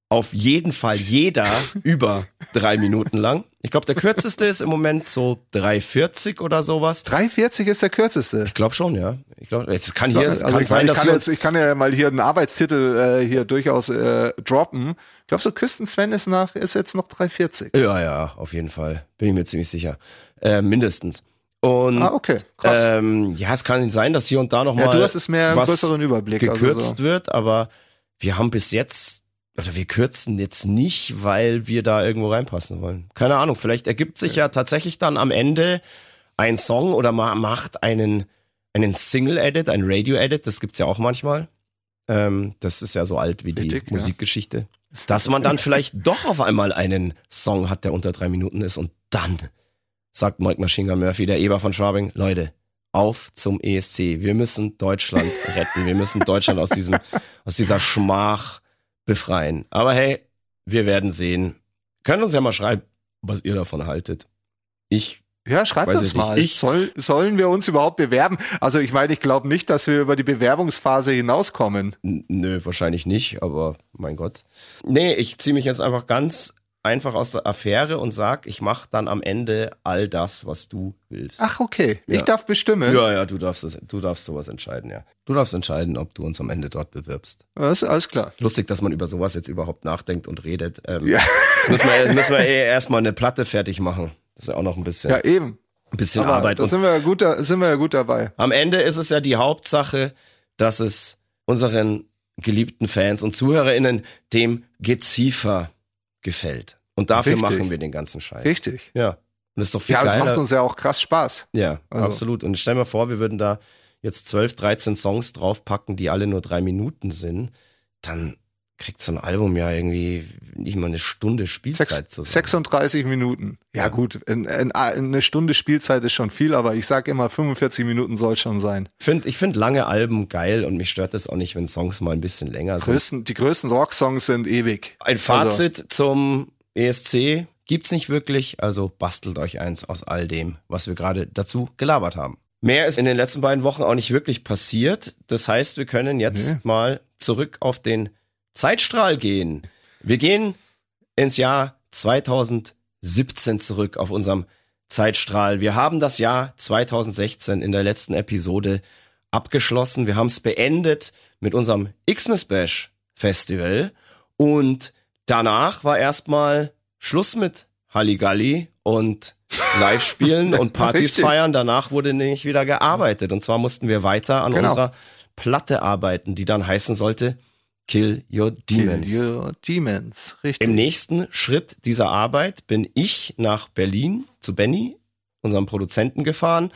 auf jeden Fall jeder über drei Minuten lang. Ich glaube, der kürzeste ist im Moment so 3,40 oder sowas. 3,40 ist der kürzeste. Ich glaube schon, ja. Ich glaube, es kann hier, also kann ich, sein, ich, dass kann jetzt, ich kann ja mal hier einen Arbeitstitel äh, hier durchaus äh, droppen. Ich glaube, so Küsten Sven ist nach ist jetzt noch 3,40. Ja, ja, auf jeden Fall. Bin ich mir ziemlich sicher. Äh, mindestens. Und Ah, okay, krass. ähm, ja, es kann sein, dass hier und da noch Ja, mal du hast es mehr was größeren Überblick. also gekürzt so. wird, aber wir haben bis jetzt oder wir kürzen jetzt nicht, weil wir da irgendwo reinpassen wollen. Keine Ahnung, vielleicht ergibt sich ja tatsächlich dann am Ende ein Song oder man macht einen einen Single Edit, ein Radio Edit, das gibt's ja auch manchmal. Ähm, das ist ja so alt wie Richtig, die ja. Musikgeschichte. Dass man dann vielleicht doch auf einmal einen Song hat, der unter drei Minuten ist und dann sagt Mike Machine Gun Murphy, der Eber von Schwabing, Leute, auf zum ESC. Wir müssen Deutschland retten. Wir müssen Deutschland aus diesem, aus dieser Schmach befreien. Aber hey, wir werden sehen. Können uns ja mal schreiben, was ihr davon haltet. Ich, Ja, schreibt Weiß uns mal. Ich- Soll, sollen wir uns überhaupt bewerben? Also ich meine, ich glaube nicht, dass wir über die Bewerbungsphase hinauskommen. nö, wahrscheinlich nicht, aber mein Gott. Nee, ich ziehe mich jetzt einfach ganz einfach aus der Affäre und sag, ich mache dann am Ende all das, was du willst. Ach, okay. Ich Ja. darf bestimmen. Ja, ja, du darfst, du darfst sowas entscheiden, ja. Du darfst entscheiden, ob du uns am Ende dort bewirbst. Ist alles klar. Lustig, dass man über sowas jetzt überhaupt nachdenkt und redet. Ähm, Ja. Jetzt müssen wir, müssen wir eh erstmal eine Platte fertig machen. Das ist ja auch noch ein bisschen, Ja, eben. ein bisschen Aber Arbeit. da sind wir, ja gut, da sind wir ja gut dabei. am Ende ist es ja die Hauptsache, dass es unseren geliebten Fans und ZuhörerInnen dem Geziefer gefällt. Und dafür Richtig. machen wir den ganzen Scheiß. Richtig. Ja. Und das ist doch viel Ja, das geiler. macht uns ja auch krass Spaß. Ja, Also- absolut. Und stell mir vor, wir würden da jetzt 12, 13 Songs draufpacken, die alle nur drei Minuten sind. Dann kriegt so ein Album ja irgendwie nicht mal eine Stunde Spielzeit Sechs, zusammen. 36 Minuten. Ja, gut, in, in, eine Stunde Spielzeit ist schon viel, aber ich sag immer, 45 Minuten soll schon sein. Find, ich finde lange Alben geil und mich stört es auch nicht, wenn Songs mal ein bisschen länger sind. Größten, die größten Rocksongs sind ewig. Ein Fazit zum ESC gibt's nicht wirklich, also bastelt euch eins aus all dem, was wir gerade dazu gelabert haben. Mehr ist in den letzten beiden Wochen auch nicht wirklich passiert. Das heißt, wir können jetzt Nee. mal zurück auf den Zeitstrahl gehen. Wir gehen ins Jahr 2017 zurück auf unserem Zeitstrahl. Wir haben das Jahr 2016 in der letzten Episode abgeschlossen. Wir haben es beendet mit unserem Xmas Bash Festival und danach war erstmal Schluss mit Halligalli und Live-Spielen und Partys feiern. Danach wurde nämlich wieder gearbeitet und zwar mussten wir weiter an Genau. unserer Platte arbeiten, die dann heißen sollte Kill Your Demons. Kill Your Demons, richtig. Im nächsten Schritt dieser Arbeit bin ich nach Berlin zu Benny, unserem Produzenten, gefahren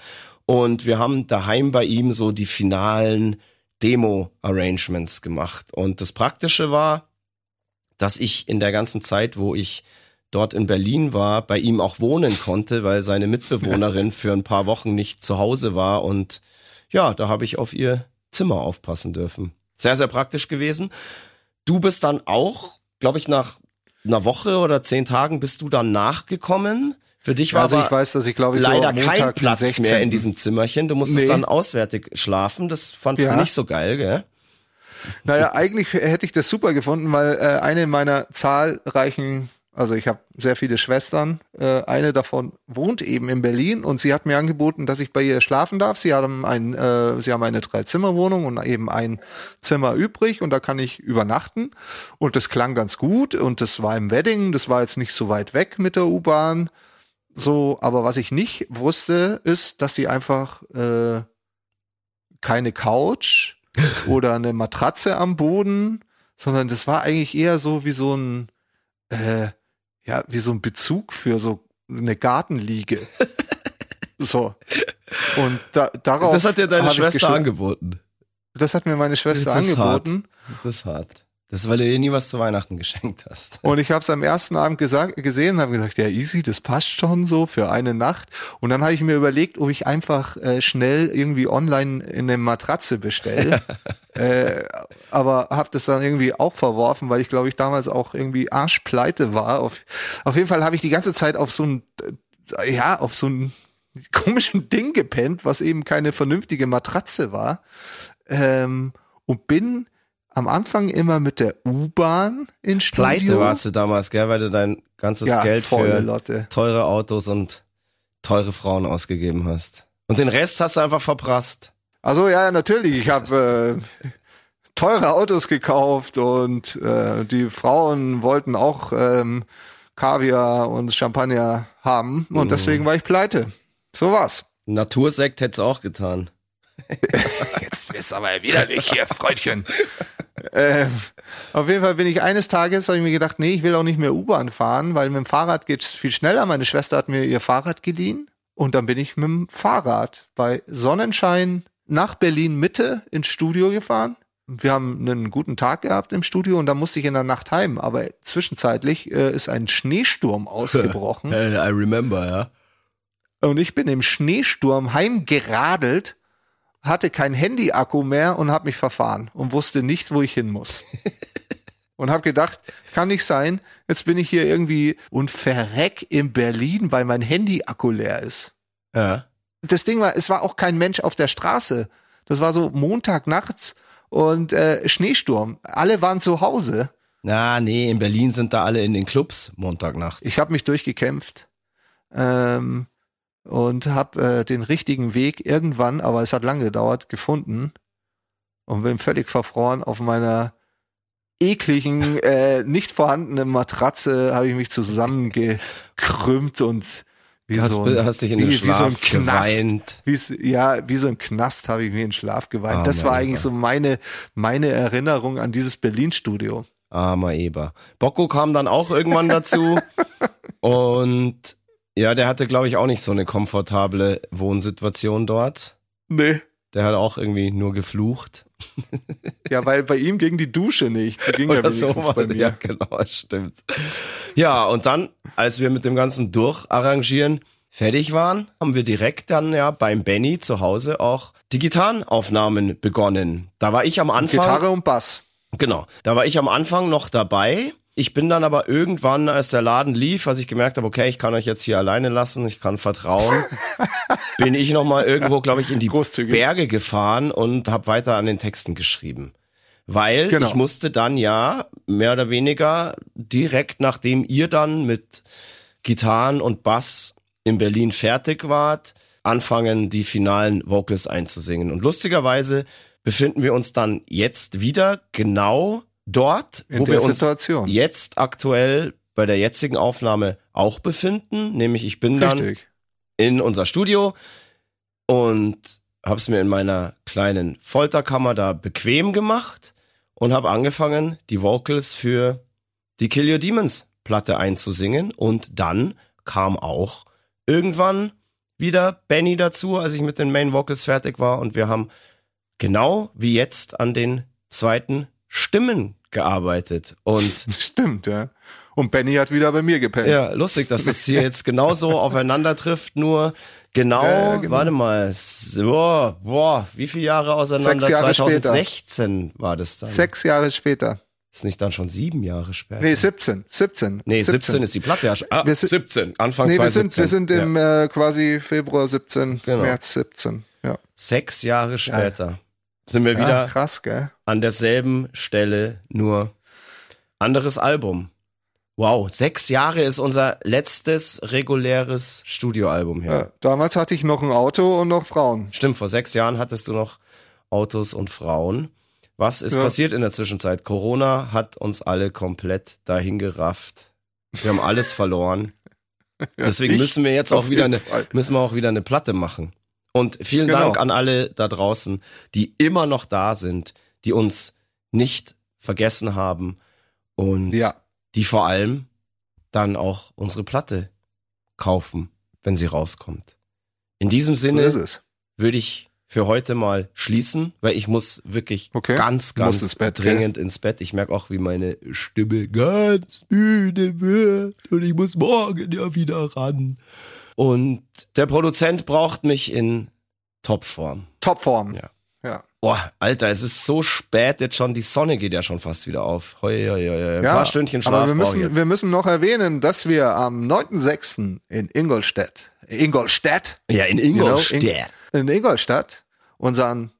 und wir haben daheim bei ihm so die finalen Demo-Arrangements gemacht. Und das Praktische war, dass ich in der ganzen Zeit, wo ich dort in Berlin war, bei ihm auch wohnen konnte, weil seine Mitbewohnerin für ein paar Wochen nicht zu Hause war und ja, da habe ich auf ihr Zimmer aufpassen dürfen. Sehr, sehr praktisch gewesen. Du bist dann auch, glaube ich, nach einer Woche oder zehn Tagen bist du dann nachgekommen. Für dich war also ich weiß, dass ich glaube ich leider so kein Platz 16. mehr in diesem Zimmerchen. Du musstest Nee. dann auswärtig schlafen. Das fandst du Ja. nicht so geil, gell? Naja, eigentlich hätte ich das super gefunden, weil äh, eine meiner zahlreichen, also ich habe sehr viele Schwestern, äh, eine davon wohnt eben in Berlin und sie hat mir angeboten, dass ich bei ihr schlafen darf. Sie haben ein, äh, sie haben eine Drei-Zimmer-Wohnung und eben ein Zimmer übrig und da kann ich übernachten. Und das klang ganz gut und das war im Wedding, das war jetzt nicht so weit weg mit der U-Bahn. So, aber was ich nicht wusste, ist, dass die einfach äh, keine Couch oder eine Matratze am Boden, sondern das war eigentlich eher so wie so ein, äh, ja, wie so ein Bezug für so eine Gartenliege. so. Und da, darauf. das hat dir deine Schwester angeboten. Das hat mir meine Schwester Das angeboten. Das ist hart. Das ist, weil du ihr nie was zu Weihnachten geschenkt hast. Und ich habe es am ersten Abend gesagt, gesehen und habe gesagt, ja easy, das passt schon so für eine Nacht. Und dann habe ich mir überlegt, ob ich einfach äh, schnell irgendwie online in eine Matratze bestelle. äh, aber habe das dann irgendwie auch verworfen, weil ich glaube ich damals auch irgendwie arschpleite war. Auf, auf jeden Fall habe ich die ganze Zeit auf so ein ja, auf so ein komischen Ding gepennt, was eben keine vernünftige Matratze war. Ähm, und bin am Anfang immer mit der U-Bahn ins Studio. Pleite warst du damals, gell, weil du dein ganzes Ja, Geld für Lotte. teure Autos und teure Frauen ausgegeben hast. Und den Rest hast du einfach verprasst. Also ja, natürlich. Ich habe äh, teure Autos gekauft und äh, die Frauen wollten auch ähm, Kaviar und Champagner haben und deswegen war ich pleite. So war's. Natursekt hätte es auch getan. Jetzt wird's aber widerlich hier, Freundchen. ähm, auf jeden Fall bin ich eines Tages, habe ich mir gedacht, nee, ich will auch nicht mehr U-Bahn fahren, weil mit dem Fahrrad geht's viel schneller. Meine Schwester hat mir ihr Fahrrad geliehen und dann bin ich mit dem Fahrrad bei Sonnenschein nach Berlin Mitte ins Studio gefahren. Wir haben einen guten Tag gehabt im Studio und dann musste ich in der Nacht heim. Aber zwischenzeitlich äh, ist ein Schneesturm ausgebrochen. I remember, ja. Und ich bin im Schneesturm heimgeradelt, hatte kein Handy-Akku mehr und habe mich verfahren und wusste nicht, wo ich hin muss. und habe gedacht, kann nicht sein, jetzt bin ich hier irgendwie und verreck in Berlin, weil mein Handy-Akku leer ist. Ja. Das Ding war, es war auch kein Mensch auf der Straße. Das war so Montag nachts und äh, Schneesturm. Alle waren zu Hause. Na, nee, in Berlin sind da alle in den Clubs Montagnachts. Ich habe mich durchgekämpft ähm, und habe äh, den richtigen Weg irgendwann, aber es hat lange gedauert, gefunden und bin völlig verfroren auf meiner ekligen, äh, nicht vorhandenen Matratze habe ich mich zusammengekrümmt und wie hast, so ein, hast dich in wie, den wie Schlaf so ein Knast. geweint. Wie, s- ja, wie so ein Knast habe ich mir in den Schlaf geweint. Ah, das war eigentlich so meine, meine Erinnerung an dieses Berlin-Studio. Armer Eber. Bocco kam dann auch irgendwann dazu. und ja, der hatte, glaube ich, auch nicht so eine komfortable Wohnsituation dort. Nee. Der hat auch irgendwie nur geflucht. Ja, weil bei ihm ging die Dusche nicht. Die ging ja Oder so wenigstens war bei mir. Ja, genau, stimmt. Ja, und dann, als wir mit dem ganzen Durcharrangieren fertig waren, haben wir direkt dann ja beim Benny zu Hause auch die Gitarrenaufnahmen begonnen. Da war ich am Anfang. Gitarre und Bass. Genau. Da war ich am Anfang noch dabei. Ich bin dann aber irgendwann, als der Laden lief, als ich gemerkt habe, okay, ich kann euch jetzt hier alleine lassen, ich kann vertrauen, bin ich noch mal irgendwo, glaube ich, in die Großzügig. Berge gefahren und habe weiter an den Texten geschrieben. Weil Genau. ich musste dann ja mehr oder weniger direkt nachdem ihr dann mit Gitarren und Bass in Berlin fertig wart, anfangen, die finalen Vocals einzusingen. Und lustigerweise befinden wir uns dann jetzt wieder genau dort, In wo wir uns Situation. jetzt aktuell bei der jetzigen Aufnahme auch befinden. Nämlich ich bin dann Richtig. in unser Studio und habe es mir in meiner kleinen Folterkammer da bequem gemacht und habe angefangen, die Vocals für die Kill Your Demons Platte einzusingen und dann kam auch irgendwann wieder Benny dazu, als ich mit den Main Vocals fertig war und wir haben genau wie jetzt an den zweiten Stimmen gearbeitet und Stimmt, ja. Und Benny hat wieder bei mir gepennt. ja, lustig, dass es hier jetzt genauso aufeinander trifft, nur genau, Ja, genau. warte mal, so, boah, wie viele Jahre auseinander? Sechs Jahre später. 2016 war das dann. Sechs Jahre später. Ist nicht dann schon sieben Jahre später? Nee, 17. 17. Nee, 17, ist die Platte ja schon. Ah, Wir sind- 17, Anfang Nee, wir 2017. sind, wir sind im äh, quasi Februar 17, Genau. März 17. Ja. Sechs Jahre später sind wir ja, wieder krass, gell? an derselben Stelle, nur anderes Album. Wow, sechs Jahre ist unser letztes reguläres Studioalbum her. Ja. Damals hatte ich noch ein Auto und noch Frauen. Stimmt, vor sechs Jahren hattest du noch Autos und Frauen. Was ist Ja. passiert in der Zwischenzeit? Corona hat uns alle komplett dahin gerafft. Wir haben alles verloren. Deswegen müssen wir jetzt auch wieder eine, müssen wir auch wieder eine Platte machen. Und vielen Genau. Dank an alle da draußen, die immer noch da sind, die uns nicht vergessen haben und Ja. die vor allem dann auch unsere Platte kaufen, wenn sie rauskommt. In diesem So Sinne es. würde ich für heute mal schließen, weil ich muss wirklich Okay. ganz, ganz ins Bett, dringend ins Bett. Ich merke auch, wie meine Stimme ganz müde wird und ich muss morgen ja wieder ran. Und der Produzent braucht mich in Topform. Topform. Ja. ja. Boah, Alter, es ist so spät jetzt schon, die Sonne geht ja schon fast wieder auf. Hoi, hoi, hoi. Ein paar Stündchen Schlaf aber wir müssen, wir müssen noch erwähnen, dass wir am 9.6. in Ingolstadt, Ingolstadt, Ja, in you know, Ingolstadt. in, in Ingolstadt unseren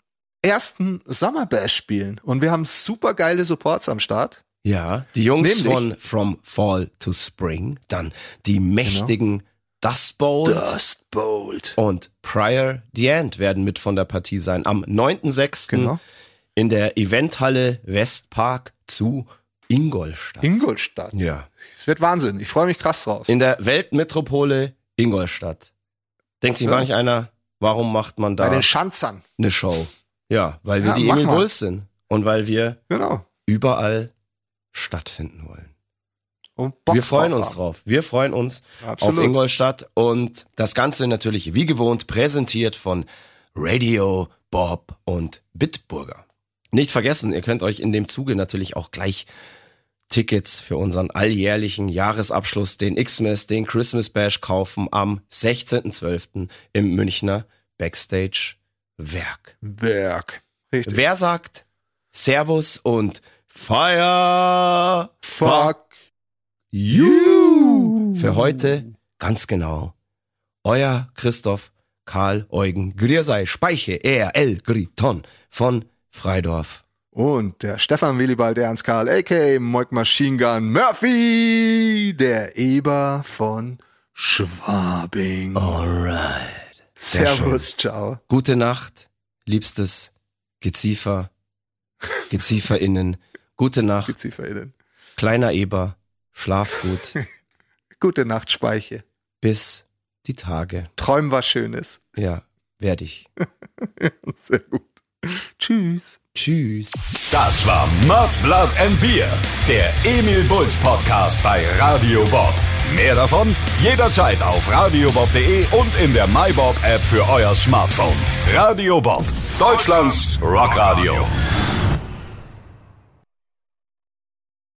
ersten Summerbash spielen. Und wir haben super geile Supports am Start. Ja, die Jungs Nämlich- von From Fall to Spring, dann die mächtigen Dust Bowl Dust Bolt. und Prior the End werden mit von der Partie sein. Am 9.6. Genau. in der Eventhalle Westpark zu Ingolstadt. Ingolstadt. ja, Es wird Wahnsinn. Ich freue mich krass drauf. in der Weltmetropole Ingolstadt. Denkt sich Ja. manch einer, warum macht man Bei da den Schanzern. eine Show? Ja, weil wir Ja, die Emil. Bulls sind und weil wir Genau. überall stattfinden wollen. Und wir freuen uns haben. drauf. Wir freuen uns Absolut. auf Ingolstadt und das Ganze natürlich wie gewohnt präsentiert von Radio Bob und Bitburger. Nicht vergessen, ihr könnt euch in dem Zuge natürlich auch gleich Tickets für unseren alljährlichen Jahresabschluss, den Xmas, den Christmas Bash kaufen am 16.12. im Münchner Backstage Werk. Werk. Richtig. Wer sagt Servus und Fire Fuck you. Für heute ganz genau. Euer Christoph Karl Eugen Griersei Speiche R.L. Griton von Freidorf. Und der Stefan Willibald Ernst Karl, a.k.a. Moik Machine Gun Murphy, der Eber von Schwabing. Alright. sehr Servus, ciao. Gute Nacht, liebstes Geziefer, GezieferInnen. Gute Nacht, GezieferInnen. kleiner Eber. Schlaf gut. Gute Nacht, Speiche. Bis die Tage. Träum was Schönes. Ja, werde ich. Sehr gut. Tschüss. Tschüss. Das war Mud, Blood and Beer, der Emil Bulls Podcast bei Radio Bob. Mehr davon jederzeit auf radiobob.de und in der MyBob App für euer Smartphone. Radio Bob, Deutschlands Rockradio.